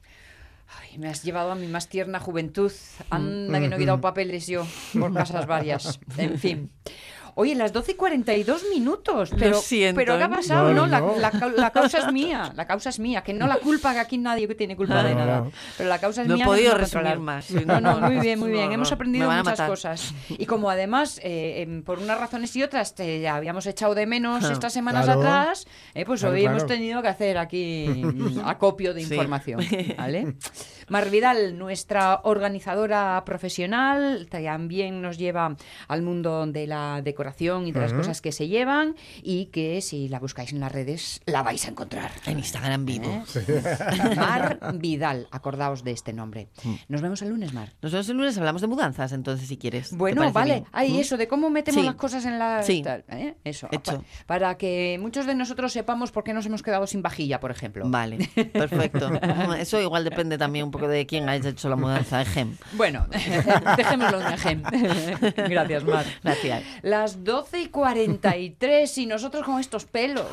Speaker 2: Ay, me has llevado a mi más tierna juventud. Anda, que no he quitado papeles yo por casas varias. En fin. Oye, las 12 y 42 minutos. Pero,
Speaker 4: siento,
Speaker 2: pero ¿qué ha
Speaker 4: ¿eh?
Speaker 2: pasado?
Speaker 3: No,
Speaker 2: No, La,
Speaker 3: no.
Speaker 2: la la causa es mía. La causa es mía. Que no la culpa, que aquí nadie tiene culpa de nada.
Speaker 3: no.
Speaker 2: Pero la causa es
Speaker 4: No he
Speaker 2: mía.
Speaker 4: podido resumir más. Sí,
Speaker 2: No, no, muy bien, muy bien.
Speaker 4: no.
Speaker 2: Hemos aprendido muchas cosas. Y como además, eh, em, por unas razones y otras, te habíamos echado de menos estas semanas
Speaker 3: Claro.
Speaker 2: atrás, eh, pues
Speaker 3: Claro,
Speaker 2: hoy hemos tenido que hacer aquí acopio de
Speaker 4: Sí.
Speaker 2: información. ¿vale? Mar Vidal, nuestra organizadora profesional, también nos lleva al mundo de la decoración y de las cosas que se llevan y que si la buscáis en las redes la vais a encontrar.
Speaker 4: En Instagram vivo.
Speaker 2: ¿Eh? Mar Vidal, acordaos de este nombre. Nos vemos el lunes, Mar.
Speaker 4: Nos vemos el lunes, hablamos de mudanzas, entonces, si quieres. ¿Te
Speaker 2: Bueno, vale. Ahí
Speaker 4: ¿Mm?
Speaker 2: eso, de cómo metemos
Speaker 4: Sí.
Speaker 2: las cosas en la...
Speaker 4: Sí.
Speaker 2: tal, ¿eh? Eso.
Speaker 4: Hecho.
Speaker 2: para que muchos de nosotros sepamos por qué nos hemos quedado sin vajilla, por ejemplo.
Speaker 4: Vale, perfecto. Eso igual depende también un poco de quién haya hecho la mudanza de Gem.
Speaker 2: Bueno, dejémoslo en ejem. Gracias, Mar.
Speaker 4: Gracias.
Speaker 2: Las 12 y 43 y nosotros con estos pelos.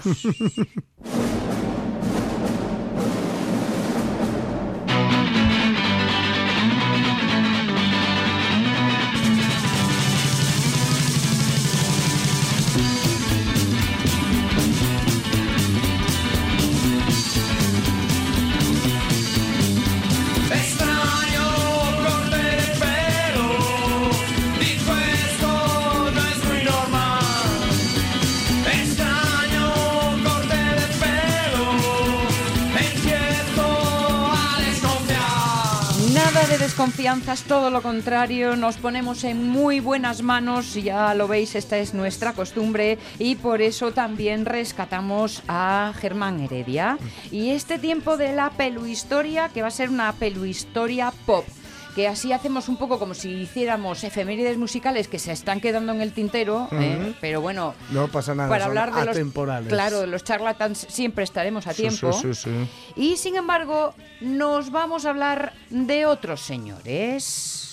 Speaker 2: Desconfianzas, todo lo contrario, nos ponemos en muy buenas manos, ya lo veis, esta es nuestra costumbre y por eso también rescatamos a Germán Heredia y este tiempo de la peluhistoria que va a ser una peluhistoria pop. Que así hacemos un poco como si hiciéramos efemérides musicales que se están quedando en el tintero, ¿eh? pero bueno,
Speaker 3: No pasa nada,
Speaker 2: para hablar de los
Speaker 3: atemporales.
Speaker 2: claro, de los charlatans siempre estaremos a
Speaker 3: Sí,
Speaker 2: tiempo.
Speaker 3: sí, sí, sí.
Speaker 2: Y sin embargo, nos vamos a hablar de otros señores.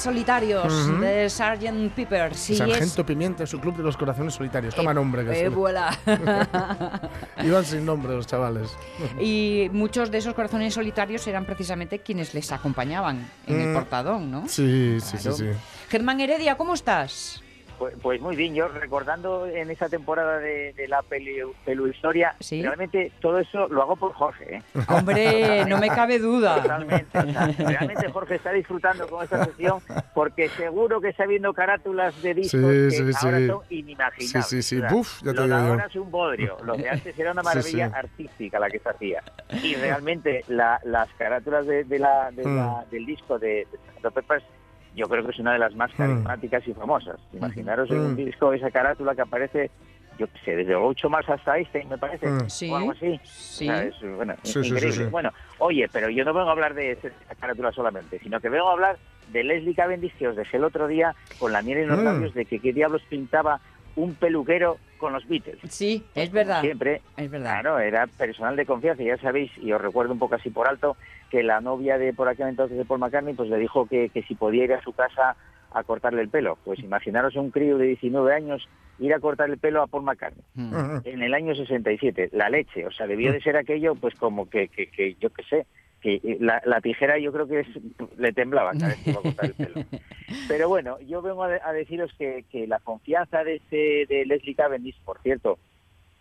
Speaker 2: Solitarios de Sgt. Pepper. Sí,
Speaker 3: Sargento
Speaker 2: es...
Speaker 3: Pimienta, su club de los corazones solitarios. Toma nombre, que
Speaker 2: Eh, voilà.
Speaker 3: Iban sin nombre los chavales.
Speaker 2: y muchos de esos corazones solitarios eran precisamente quienes les acompañaban en el
Speaker 3: Mm.
Speaker 2: portadón, ¿no?
Speaker 3: Sí, sí, sí, sí.
Speaker 2: Germán Heredia, ¿cómo estás?
Speaker 5: Pues, pues muy bien, yo recordando en esa temporada de, de la pelu, historia,
Speaker 2: Sí.
Speaker 5: realmente todo eso lo hago por Jorge. ¿eh?
Speaker 2: Hombre, no me cabe duda.
Speaker 5: Totalmente. o sea, realmente Jorge está disfrutando con esta sesión porque seguro que está viendo carátulas de discos
Speaker 3: Sí,
Speaker 5: que
Speaker 3: sí,
Speaker 5: ahora
Speaker 3: sí.
Speaker 5: son inimaginables.
Speaker 3: Sí, sí, sí. Buf, ya te
Speaker 5: lo de ahora es un bodrio, lo de antes era una maravilla
Speaker 3: sí.
Speaker 5: artística la que se hacía. Y realmente la- las carátulas de, de la, de
Speaker 3: Mm.
Speaker 5: la- del disco de, de Sgt. Peppers yo creo que es una de las más carismáticas y famosas. Imaginaros en un
Speaker 3: Mm.
Speaker 5: disco esa carátula que aparece, yo qué sé, desde ocho más hasta Einstein, me parece,
Speaker 3: Mm.
Speaker 2: Sí,
Speaker 5: o algo así.
Speaker 2: sí.
Speaker 5: O sea, es, bueno,
Speaker 3: Sí, sí, sí,
Speaker 5: increíble.
Speaker 3: sí.
Speaker 5: Bueno, oye, pero yo no vengo a hablar de esa carátula solamente, sino que vengo a hablar de Leslie Cavendish, que os dejé el otro día con la miel en los
Speaker 3: Mm.
Speaker 5: labios, de que qué diablos pintaba un peluquero con los Beatles.
Speaker 2: Sí, es verdad.
Speaker 5: Siempre,
Speaker 2: Es verdad.
Speaker 5: claro, era personal de confianza. Ya sabéis, y os recuerdo un poco así por alto, que la novia de por aquel entonces de Paul McCartney, pues le dijo que, que si podía ir a su casa a cortarle el pelo. Pues imaginaros un crío de 19 años ir a cortar el pelo a Paul McCartney
Speaker 2: Mm.
Speaker 5: En el año 67. La leche, o sea, debió de ser aquello, pues como que, que, que yo qué sé, que eh, la, la tijera yo creo que es- le temblaba cada vez que iba a cortar el pelo. Pero bueno, yo vengo a, de- a deciros que, que la confianza de, este, de Leslie Cavendish, por cierto,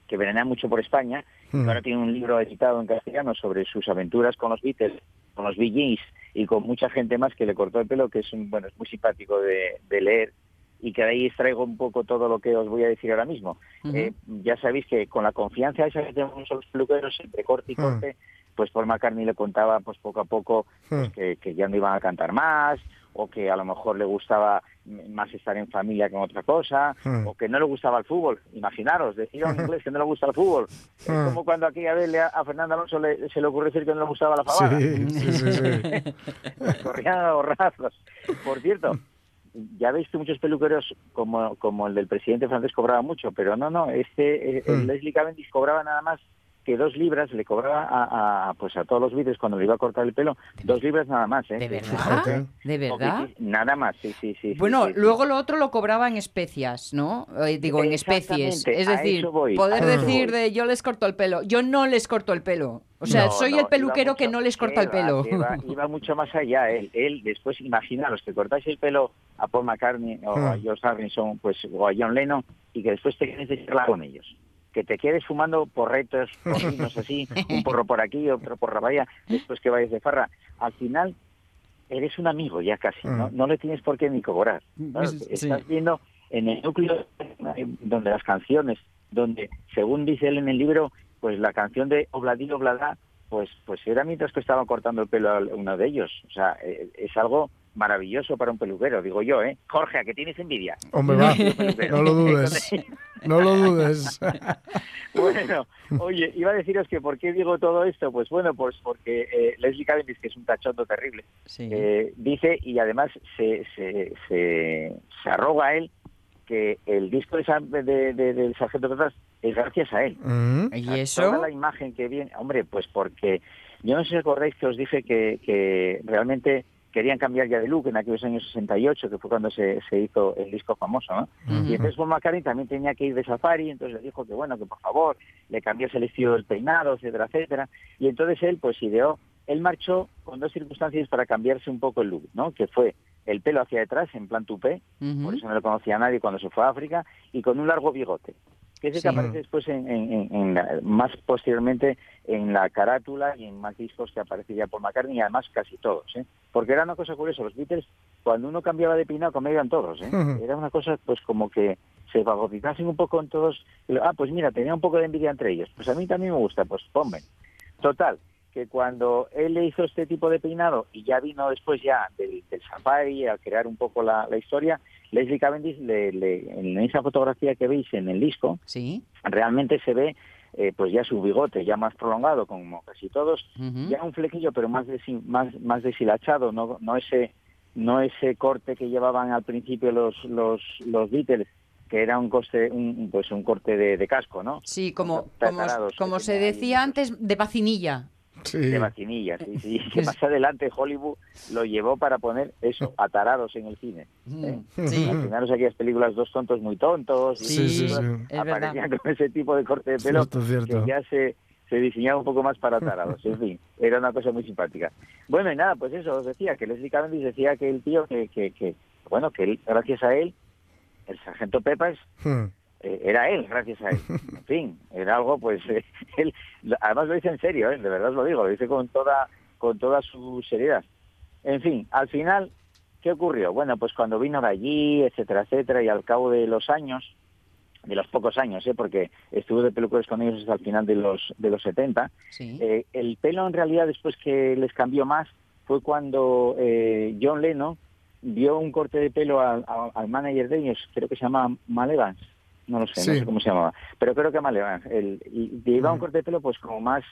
Speaker 5: que venena mucho por España, y
Speaker 3: Mm.
Speaker 5: ahora tiene un libro editado en castellano sobre sus aventuras con los Beatles, con los Bee Gees y con mucha gente más que le cortó el pelo, que es un, bueno, es muy simpático de, de leer y que de ahí extraigo un poco todo lo que os voy a decir ahora mismo. Eh, ya sabéis que con la confianza esa que tenemos los peluqueros entre corte y
Speaker 3: Mm.
Speaker 5: corte, pues Paul McCartney le contaba pues poco a poco pues,
Speaker 3: Mm.
Speaker 5: que, que ya no iban a cantar más o que a lo mejor le gustaba más estar en familia que en otra cosa
Speaker 3: Mm.
Speaker 5: o que no le gustaba el fútbol. Imaginaros, decir a un inglés que no le gusta el fútbol. Es
Speaker 3: Mm.
Speaker 5: como cuando aquella vez le- a Fernando Alonso le- se le ocurrió decir que no le gustaba la fabada.
Speaker 3: Sí, sí, sí.
Speaker 5: Corrían a borrazos. Por cierto, ya veis que muchos peluqueros como, como el del presidente francés cobraba mucho, pero no, no, este eh, el
Speaker 3: Mm.
Speaker 5: Leslie Cavendish cobraba nada más que dos libras, le cobraba a, a, pues a todos los vídeos cuando le iba a cortar el pelo, dos libras nada más, ¿eh?
Speaker 2: ¿De verdad? ¿De verdad?
Speaker 5: Nada más, sí, sí, sí.
Speaker 2: Bueno,
Speaker 5: sí, sí.
Speaker 2: luego lo otro lo cobraba en especias, ¿no? Eh, digo, en especies. Es decir, poder decir
Speaker 5: voy.
Speaker 2: de yo les corto el pelo. Yo no les corto el pelo. O sea,
Speaker 5: No,
Speaker 2: soy
Speaker 5: no,
Speaker 2: el peluquero
Speaker 5: iba
Speaker 2: que no les corta el pelo.
Speaker 5: va, iba mucho más allá. Él, él después, imaginaros que cortáis el pelo a Paul McCartney o a
Speaker 3: Mm.
Speaker 5: George Harrison pues, o a John Lennon y que después te quedes de con ellos. Que te quedes fumando porretos, porrinos así, un porro por aquí, otro por Rabaya, después que vayas de farra. Al final, eres un amigo ya casi, ¿no?
Speaker 3: Mm.
Speaker 5: No le tienes por qué ni cobrar.
Speaker 2: Sí.
Speaker 5: Estás viendo en el núcleo donde las canciones, donde según dice él en el libro, pues la canción de Obladí Oblada, pues pues era mientras que estaba cortando el pelo a uno de ellos. O sea, eh, es algo maravilloso para un peluquero, digo yo, ¿eh? Jorge, ¿a que tienes envidia?
Speaker 3: Hombre, va. No lo dudes. No lo dudes.
Speaker 5: Bueno, oye, iba a deciros que por qué digo todo esto, pues bueno, pues porque eh, Leslie Cavendish, que es un tachondo terrible,
Speaker 2: Sí.
Speaker 5: eh, dice y además se, se, se, se arroga a él que el disco de, Sa- de, de- del Sargento Pepper es gracias a él.
Speaker 3: Mm.
Speaker 2: ¿Y
Speaker 5: sea,
Speaker 2: eso?
Speaker 5: Toda la imagen que viene, hombre, pues porque yo no sé si acordáis que os dije que, que realmente querían cambiar ya de look en aquellos años 68, que fue cuando se, se hizo el disco famoso, ¿no? Y entonces Paul McCartney también tenía que ir de safari, entonces le dijo que bueno, que por favor le cambiase el estilo del peinado, etcétera, etcétera. Y entonces él pues ideó, él marchó con dos circunstancias para cambiarse un poco el look, ¿no? Que fue el pelo hacia detrás, en plan tupé, por eso no lo conocía nadie cuando se fue a África, y con un largo bigote. Que ese
Speaker 2: Sí.
Speaker 5: que aparece después en, en- en- en la- más posteriormente en la carátula y en más discos que aparece ya por McCartney y además casi todos, ¿eh? Porque era una cosa curiosa, los Beatles, cuando uno cambiaba de peinado, como iban todos, ¿eh? Era una cosa pues como que se favorizasen un poco en todos. Ah, pues mira, tenía un poco de envidia entre ellos. Pues a mí también me gusta, pues ponme. Total, que cuando él le hizo este tipo de peinado y ya vino después ya del, del safari a crear un poco la, la historia, Leslie Cavendish, le- le- en esa fotografía que veis en el disco,
Speaker 2: Sí.
Speaker 5: realmente se ve eh, pues ya su bigote ya más prolongado, como casi todos, ya un flequillo, pero más desi- más más deshilachado, no no ese no ese corte que llevaban al principio los los los Beatles, que era un coste un, pues un corte de, de casco, ¿no?
Speaker 2: Sí, como, como, como se
Speaker 5: ahí.
Speaker 2: decía antes, de vacinilla.
Speaker 3: Sí.
Speaker 5: de vacinilla, sí, sí. Que más adelante Hollywood lo llevó para poner eso, atarados en el cine. ¿eh?
Speaker 2: Sí.
Speaker 5: Al final aquellas películas Dos tontos muy tontos, y
Speaker 2: Sí, verdad.
Speaker 5: aparecían con ese tipo de corte de pelo
Speaker 3: Cierto, cierto.
Speaker 5: que ya se, se diseñaba un poco más para tarados. En fin, era una cosa muy simpática. Bueno, y nada, pues eso os decía, que Leslie Cavendish decía que el tío, que, que, que bueno, que él, gracias a él, el sargento Peppers
Speaker 3: Hmm.
Speaker 5: Eh, era él, gracias a él. En fin, era algo, pues, eh, él, además lo dice en serio, ¿eh? de verdad os lo digo, lo dice con toda, con toda su seriedad. En fin, al final, ¿qué ocurrió? Bueno, pues cuando vino de allí, etcétera, etcétera, y al cabo de los años, de los pocos años, ¿eh? porque estuvo de pelucores con ellos hasta el final de los, de los 70,
Speaker 2: Sí.
Speaker 5: eh, el pelo en realidad después que les cambió más fue cuando eh, John Lennon vio un corte de pelo al, al- al manager de ellos, creo que se llama Mal Evans, no lo sé, no sé cómo se llamaba, pero creo que Mal Evans, el, y llevaba un corte de pelo pues como más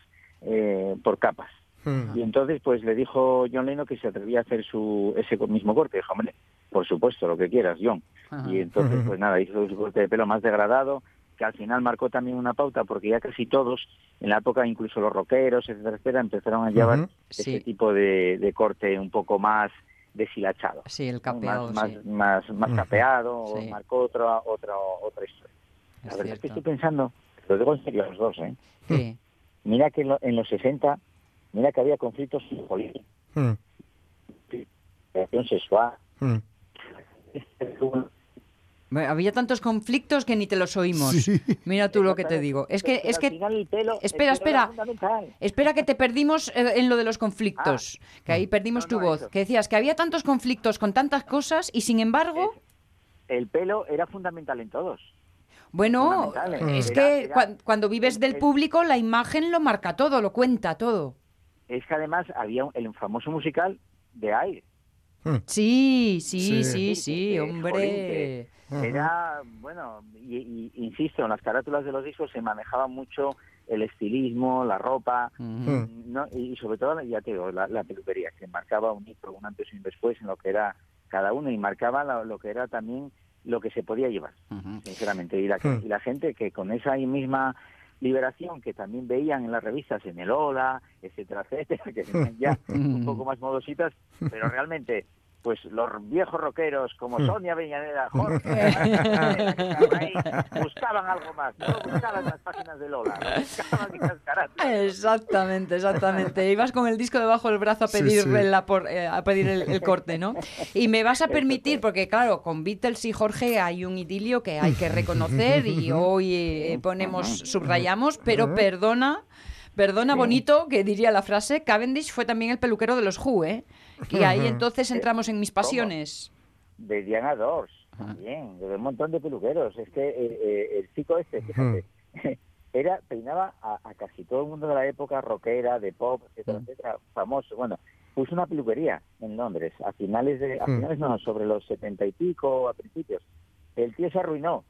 Speaker 5: eh, por capas.
Speaker 3: Hmm.
Speaker 5: Y entonces pues le dijo John Lennon que se atrevía a hacer su ese mismo corte. Dijo, hombre, por supuesto, lo que quieras, John.
Speaker 2: Ajá.
Speaker 5: Y entonces pues nada, hizo su corte de pelo más degradado, que al final marcó también una pauta, porque ya casi todos, en la época incluso los rockeros, etcétera, etcétera, empezaron a llevar ese
Speaker 2: Sí.
Speaker 5: tipo de, de corte un poco más deshilachado.
Speaker 2: Sí, el capeado,
Speaker 5: más,
Speaker 2: sí.
Speaker 5: más, más, más capeado, o
Speaker 2: Sí.
Speaker 5: marcó otra, otra, otra historia. La
Speaker 2: Es
Speaker 5: verdad es que
Speaker 2: cierto.
Speaker 5: estoy pensando, lo digo en serio a los dos, ¿eh?
Speaker 2: Sí.
Speaker 5: Mira que en, lo- en los 60, mira que había conflictos políticos, relación sexual.
Speaker 3: Hmm.
Speaker 2: Había tantos conflictos que ni te los oímos.
Speaker 3: Sí.
Speaker 2: Mira tú lo que te digo. Es que, es que
Speaker 5: pelo-
Speaker 2: espera, espera. Espera que te perdimos eh, en lo de los conflictos, que ahí perdimos
Speaker 5: No,
Speaker 2: tu
Speaker 5: no,
Speaker 2: voz,
Speaker 5: eso.
Speaker 2: que decías que había tantos conflictos con tantas cosas y sin embargo,
Speaker 5: El pelo era fundamental en todos.
Speaker 2: bueno,
Speaker 5: ¿eh?
Speaker 2: es que
Speaker 5: era-
Speaker 2: cuando vives del
Speaker 5: el-
Speaker 2: público la imagen lo marca todo, lo cuenta todo.
Speaker 5: Es que además había un- el famoso musical de Aire.
Speaker 3: Hmm.
Speaker 2: Sí, sí,
Speaker 3: Sí.
Speaker 2: sí, hombre.
Speaker 5: Era, bueno, y, y- insisto, en las carátulas de los discos se manejaba mucho el estilismo, la ropa,
Speaker 2: Ujú.
Speaker 3: Hmm.
Speaker 5: no, y sobre todo, ya te digo, la, la peluquería, que marcaba un hito, un antes y un después en lo que era cada uno y marcaba la- lo que era también lo que se podía llevar, sinceramente. Y la,
Speaker 3: Hmm.
Speaker 5: y la gente que con esa misma liberación que también veían en las revistas, en el Ola, etcétera, etcétera, que ya un poco más modositas, pero realmente pues los viejos rockeros como Sonia Beñanera, Jorge, ahí, buscaban algo más, no buscaban las páginas de Lola, lo buscaban las carátulas.
Speaker 2: Exactamente, exactamente. Ibas con el disco debajo del brazo a
Speaker 3: Sí,
Speaker 2: pedir,
Speaker 3: sí.
Speaker 2: la por- eh, a pedir el, el corte, ¿no? Y me vas a permitir, porque claro, con Beatles y Jorge hay un idilio que hay que reconocer y hoy eh, ponemos, subrayamos, pero perdona, perdona bonito, que diría la frase, Cavendish fue también el peluquero de los Who, ¿eh? Y ahí entonces entramos en mis pasiones.
Speaker 5: de Diana Dors, también, de un montón de peluqueros. Es que eh, eh, el chico este, fíjate, era peinaba a, a casi todo el mundo de la época rockera, de pop, etcétera, etcétera, famoso. Bueno, puso una peluquería en Londres a finales de, a finales no, sobre los setenta y pico, a principios. El tío se arruinó.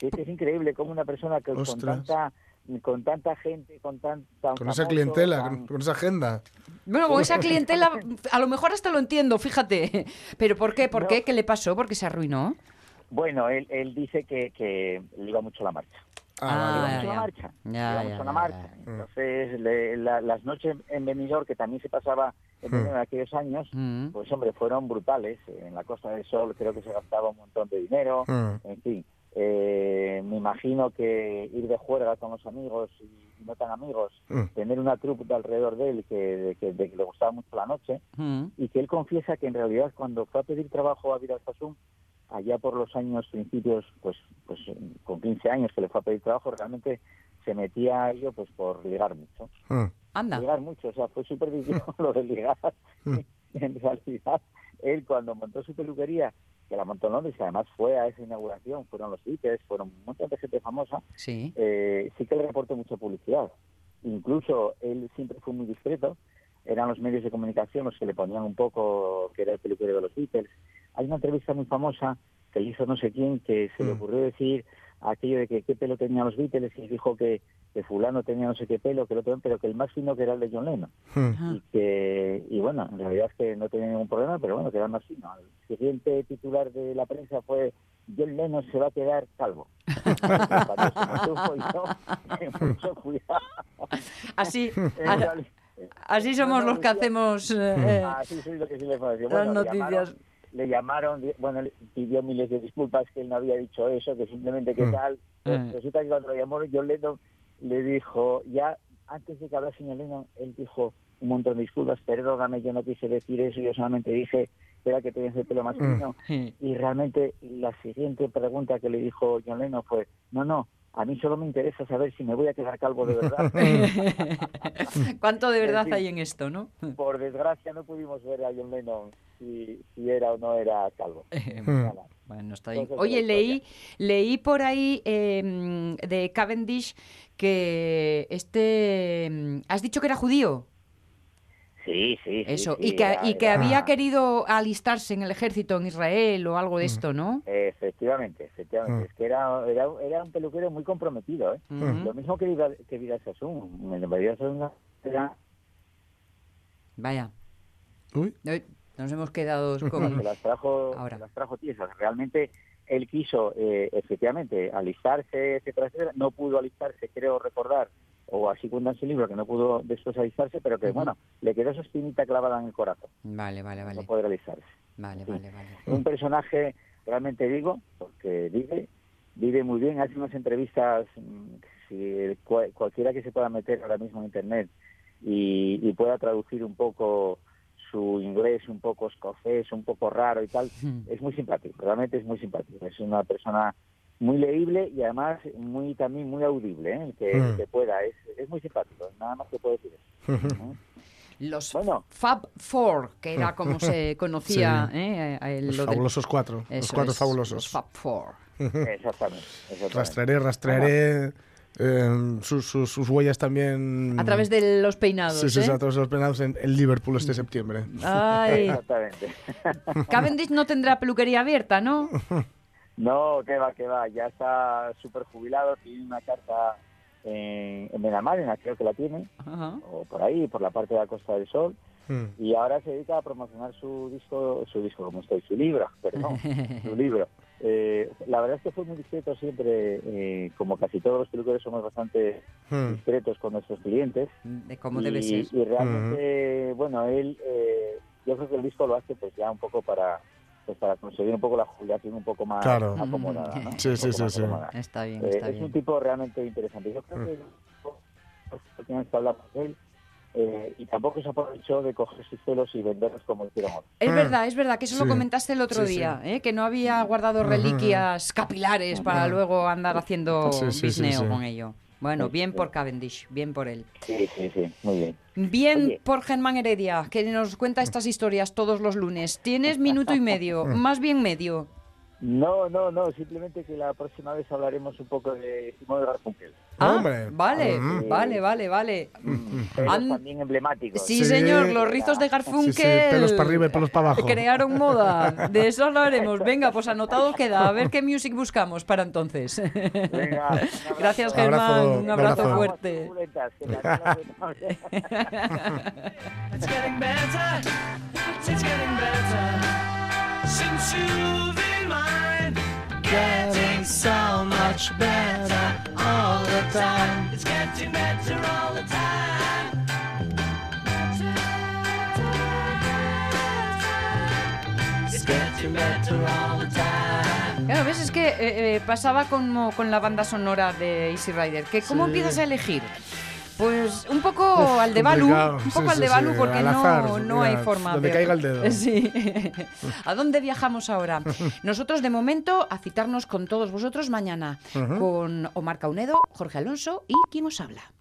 Speaker 5: Es, increíble cómo una persona que con
Speaker 3: Ostras.
Speaker 5: tanta con tanta gente, con tan, tan
Speaker 3: Con esa clientela,
Speaker 5: tan-
Speaker 3: con, con esa agenda.
Speaker 2: Bueno, con esa clientela, a lo mejor hasta lo entiendo, fíjate. Pero ¿por qué? ¿Por
Speaker 5: No.
Speaker 2: qué? ¿Qué le pasó? ¿Por qué se arruinó?
Speaker 5: Bueno, él, él dice que, que le iba mucho la marcha.
Speaker 2: Ah,
Speaker 5: iba
Speaker 2: ya,
Speaker 5: mucho la marcha.
Speaker 2: Ya,
Speaker 5: iba
Speaker 2: ya,
Speaker 5: mucho la marcha. Entonces, le- la- las noches en Benidorm, que también se pasaba en
Speaker 3: Hmm.
Speaker 5: En aquellos años,
Speaker 2: Mm.
Speaker 5: pues hombre, fueron brutales. En la Costa del Sol creo que se gastaba un montón de dinero.
Speaker 3: Hmm.
Speaker 5: En fin, eh, me imagino que ir de juerga con los amigos y no tan amigos,
Speaker 3: Mm.
Speaker 5: tener una troupe de alrededor de él que, de que, de que le gustaba mucho la noche,
Speaker 2: Mm.
Speaker 5: y que él confiesa que en realidad cuando fue a pedir trabajo a Viral Fasum, allá por los años principios, pues, pues con 15 años que le fue a pedir trabajo, realmente se metía a ello pues por ligar mucho.
Speaker 3: Mm.
Speaker 2: Anda.
Speaker 5: Ligar mucho, o sea, fue súper difícil lo de ligar. en realidad, él cuando montó su peluquería, que la montó en Londres, que además fue a esa inauguración, fueron los Beatles, fueron un montón de gente famosa,
Speaker 2: Sí.
Speaker 5: eh, sí que le reportó mucha publicidad. Incluso él siempre fue muy discreto, eran los medios de comunicación los que le ponían un poco que era el peluquero de los Beatles. Hay una entrevista muy famosa que le hizo no sé quién que se le
Speaker 3: Mm.
Speaker 5: ocurrió decir aquello de que qué pelo tenían los Beatles y dijo que, que fulano tenía no sé qué pelo, que el otro, pero que el más fino que era el de John Lennon.
Speaker 3: Mm.
Speaker 5: Y que, y bueno, en realidad es que no tenía ningún problema, pero bueno, que era el más fino. El siguiente titular de la prensa fue John Lennon se va a quedar calvo. Cuidado.
Speaker 2: Así, así somos los que hacemos eh,
Speaker 5: Ah, sí, sí, lo que sí le fue a decir.
Speaker 2: las noticias.
Speaker 5: Le llamaron, bueno, le pidió miles de disculpas que él no había dicho eso, que simplemente que
Speaker 3: Mm.
Speaker 5: tal. Pues
Speaker 2: Eh.
Speaker 5: resulta que cuando lo llamó John Lennon, le dijo, ya antes de que hablase señor Lennon, él dijo un montón de disculpas, perdóname, yo no quise decir eso, yo solamente dije era que tenías el pelo más
Speaker 3: Mm.
Speaker 5: fino.
Speaker 2: Sí.
Speaker 5: Y realmente la siguiente pregunta que le dijo John Lennon fue, no, no, a mí solo me interesa saber si me voy a quedar calvo de verdad.
Speaker 2: ¿Cuánto de verdad
Speaker 5: En fin.
Speaker 2: hay en esto, no?
Speaker 5: Por desgracia no pudimos ver a John Lennon si, si era o no era calvo.
Speaker 3: Mm.
Speaker 5: Nada.
Speaker 2: Bueno, está bien. Oye, leí, leí por ahí eh, de Cavendish que este... mm, ¿Has dicho que era judío?
Speaker 5: Sí, sí.
Speaker 2: Eso.
Speaker 5: sí,
Speaker 2: y que,
Speaker 5: era-
Speaker 2: y que
Speaker 5: era-
Speaker 2: había querido alistarse en el ejército en Israel o algo de esto, ¿no?
Speaker 5: Efectivamente, efectivamente.
Speaker 3: Mm.
Speaker 5: Es que era, era, era un peluquero muy comprometido, ¿eh? Lo mismo que Vidal, que Vidal Sassoon. Vidal Sassoon era
Speaker 2: Vaya.
Speaker 3: Uy.
Speaker 2: Nos hemos quedado
Speaker 5: que
Speaker 2: con...
Speaker 5: las trajo,
Speaker 2: Ahora.
Speaker 5: las trajo tiesas. Realmente él quiso, eh, efectivamente, alistarse, etcétera, etcétera. No pudo alistarse, creo recordar, o así cuenta en su libro, que no pudo después alistarse, pero que, bueno, le quedó esa espinita clavada en el corazón,
Speaker 2: Vale, vale,
Speaker 5: no
Speaker 2: vale.
Speaker 5: poder alistarse.
Speaker 2: Vale,
Speaker 5: Sí.
Speaker 2: vale, vale.
Speaker 5: un personaje realmente digo porque vive vive muy bien hace unas entrevistas mm, si cualquiera que se pueda meter ahora mismo en internet y, y pueda traducir un poco su inglés un poco escocés un poco raro y tal es muy simpático realmente es muy simpático es una persona muy leíble y además muy también muy audible ¿eh? el que, el
Speaker 3: Mm.
Speaker 5: que pueda es, es muy simpático nada más que puedo decir eso ¿eh?
Speaker 2: Los
Speaker 5: Bueno.
Speaker 2: Fab Four, que era como se conocía
Speaker 3: Sí.
Speaker 2: ¿eh? el-
Speaker 3: Los
Speaker 2: lo del-
Speaker 3: fabulosos cuatro. los cuatro
Speaker 2: es,
Speaker 3: fabulosos.
Speaker 2: Los Fab Four.
Speaker 5: exactamente, exactamente.
Speaker 3: Rastrearé, rastrearé eh, sus, sus, sus huellas también.
Speaker 2: A través de los peinados.
Speaker 3: Sí, sí,
Speaker 2: ¿eh?
Speaker 3: a través de los peinados en, en Liverpool este septiembre.
Speaker 2: Ay,
Speaker 5: exactamente
Speaker 2: Cavendish no tendrá peluquería abierta, ¿no?
Speaker 5: No, que va, que va, ya está súper jubilado, tiene una carta en, en creo que la tiene,
Speaker 2: Ajá.
Speaker 5: o por ahí, por la parte de la Costa del Sol,
Speaker 3: Mm.
Speaker 5: y ahora se dedica a promocionar su disco, su disco, como estoy, su libro, perdón, su libro. Eh, la verdad es que fue muy discreto siempre, eh, como casi todos los peluqueros somos bastante
Speaker 3: Mm.
Speaker 5: discretos con nuestros clientes,
Speaker 2: De cómo
Speaker 5: y,
Speaker 2: debe ser.
Speaker 5: y realmente, bueno, él, eh, yo creo que el disco lo hace pues ya un poco para pues para conseguir un poco la jubilación un poco más
Speaker 3: Claro.
Speaker 5: acomodada, ¿no?
Speaker 3: Sí,
Speaker 5: Un
Speaker 3: sí, sí, sí.
Speaker 5: acomodada.
Speaker 2: Está bien,
Speaker 5: Eh,
Speaker 2: está
Speaker 5: es
Speaker 2: bien.
Speaker 5: un tipo realmente interesante. Yo creo que pues, la última vez que hablamos de él eh, y tampoco se aprovechó de coger sus pelos y venderlos como hicieron otros.
Speaker 2: Es
Speaker 3: Mm.
Speaker 2: verdad, es verdad, que eso
Speaker 3: Sí.
Speaker 2: lo comentaste el otro
Speaker 3: Sí, sí.
Speaker 2: día, ¿eh? que no había guardado reliquias capilares para luego andar haciendo
Speaker 3: Sí, sí, sí,
Speaker 2: bisneo
Speaker 3: sí.
Speaker 2: con ello. Bueno, bien por Cavendish, bien por él.
Speaker 5: Sí, sí, sí, muy bien.
Speaker 2: Bien
Speaker 5: Oye.
Speaker 2: por Germán Heredia, que nos cuenta estas historias todos los lunes. Tienes minuto y medio, más bien medio.
Speaker 5: No, no, no, simplemente que la próxima vez hablaremos un poco de Simón de Garfunkel.
Speaker 2: Ah,
Speaker 3: Hombre.
Speaker 2: vale,
Speaker 3: Mm.
Speaker 2: vale, vale, vale.
Speaker 5: Pero
Speaker 2: Han-
Speaker 5: también emblemático.
Speaker 2: Sí,
Speaker 3: Sí.
Speaker 2: señor, los rizos de
Speaker 3: Sí,
Speaker 2: Garfunkel.
Speaker 3: sí, pelos para arriba y pelos para abajo.
Speaker 2: Crearon moda. De eso hablaremos. Venga, pues anotado queda. A ver qué music buscamos para entonces.
Speaker 5: Venga, un abrazo.
Speaker 2: Gracias,
Speaker 3: Un abrazo,
Speaker 2: Germán. Un
Speaker 3: un
Speaker 2: abrazo
Speaker 3: abrazo.
Speaker 2: fuerte.
Speaker 6: Getting so much better all the time. It's getting better all the time. It's getting better all the time.
Speaker 2: Claro, ves, es que eh, eh, pasaba como con la banda sonora de Easy Rider, que ¿cómo
Speaker 3: Sí.
Speaker 2: empiezas a elegir? Pues un poco al de
Speaker 3: complicado.
Speaker 2: un poco
Speaker 3: Sí,
Speaker 2: al de
Speaker 3: sí,
Speaker 2: porque no, no
Speaker 3: mira,
Speaker 2: hay forma.
Speaker 3: donde caiga el dedo.
Speaker 2: Sí. ¿A dónde viajamos ahora? Nosotros de momento a citarnos con todos vosotros mañana, con Omar Caunedo, Jorge Alonso y quien os habla.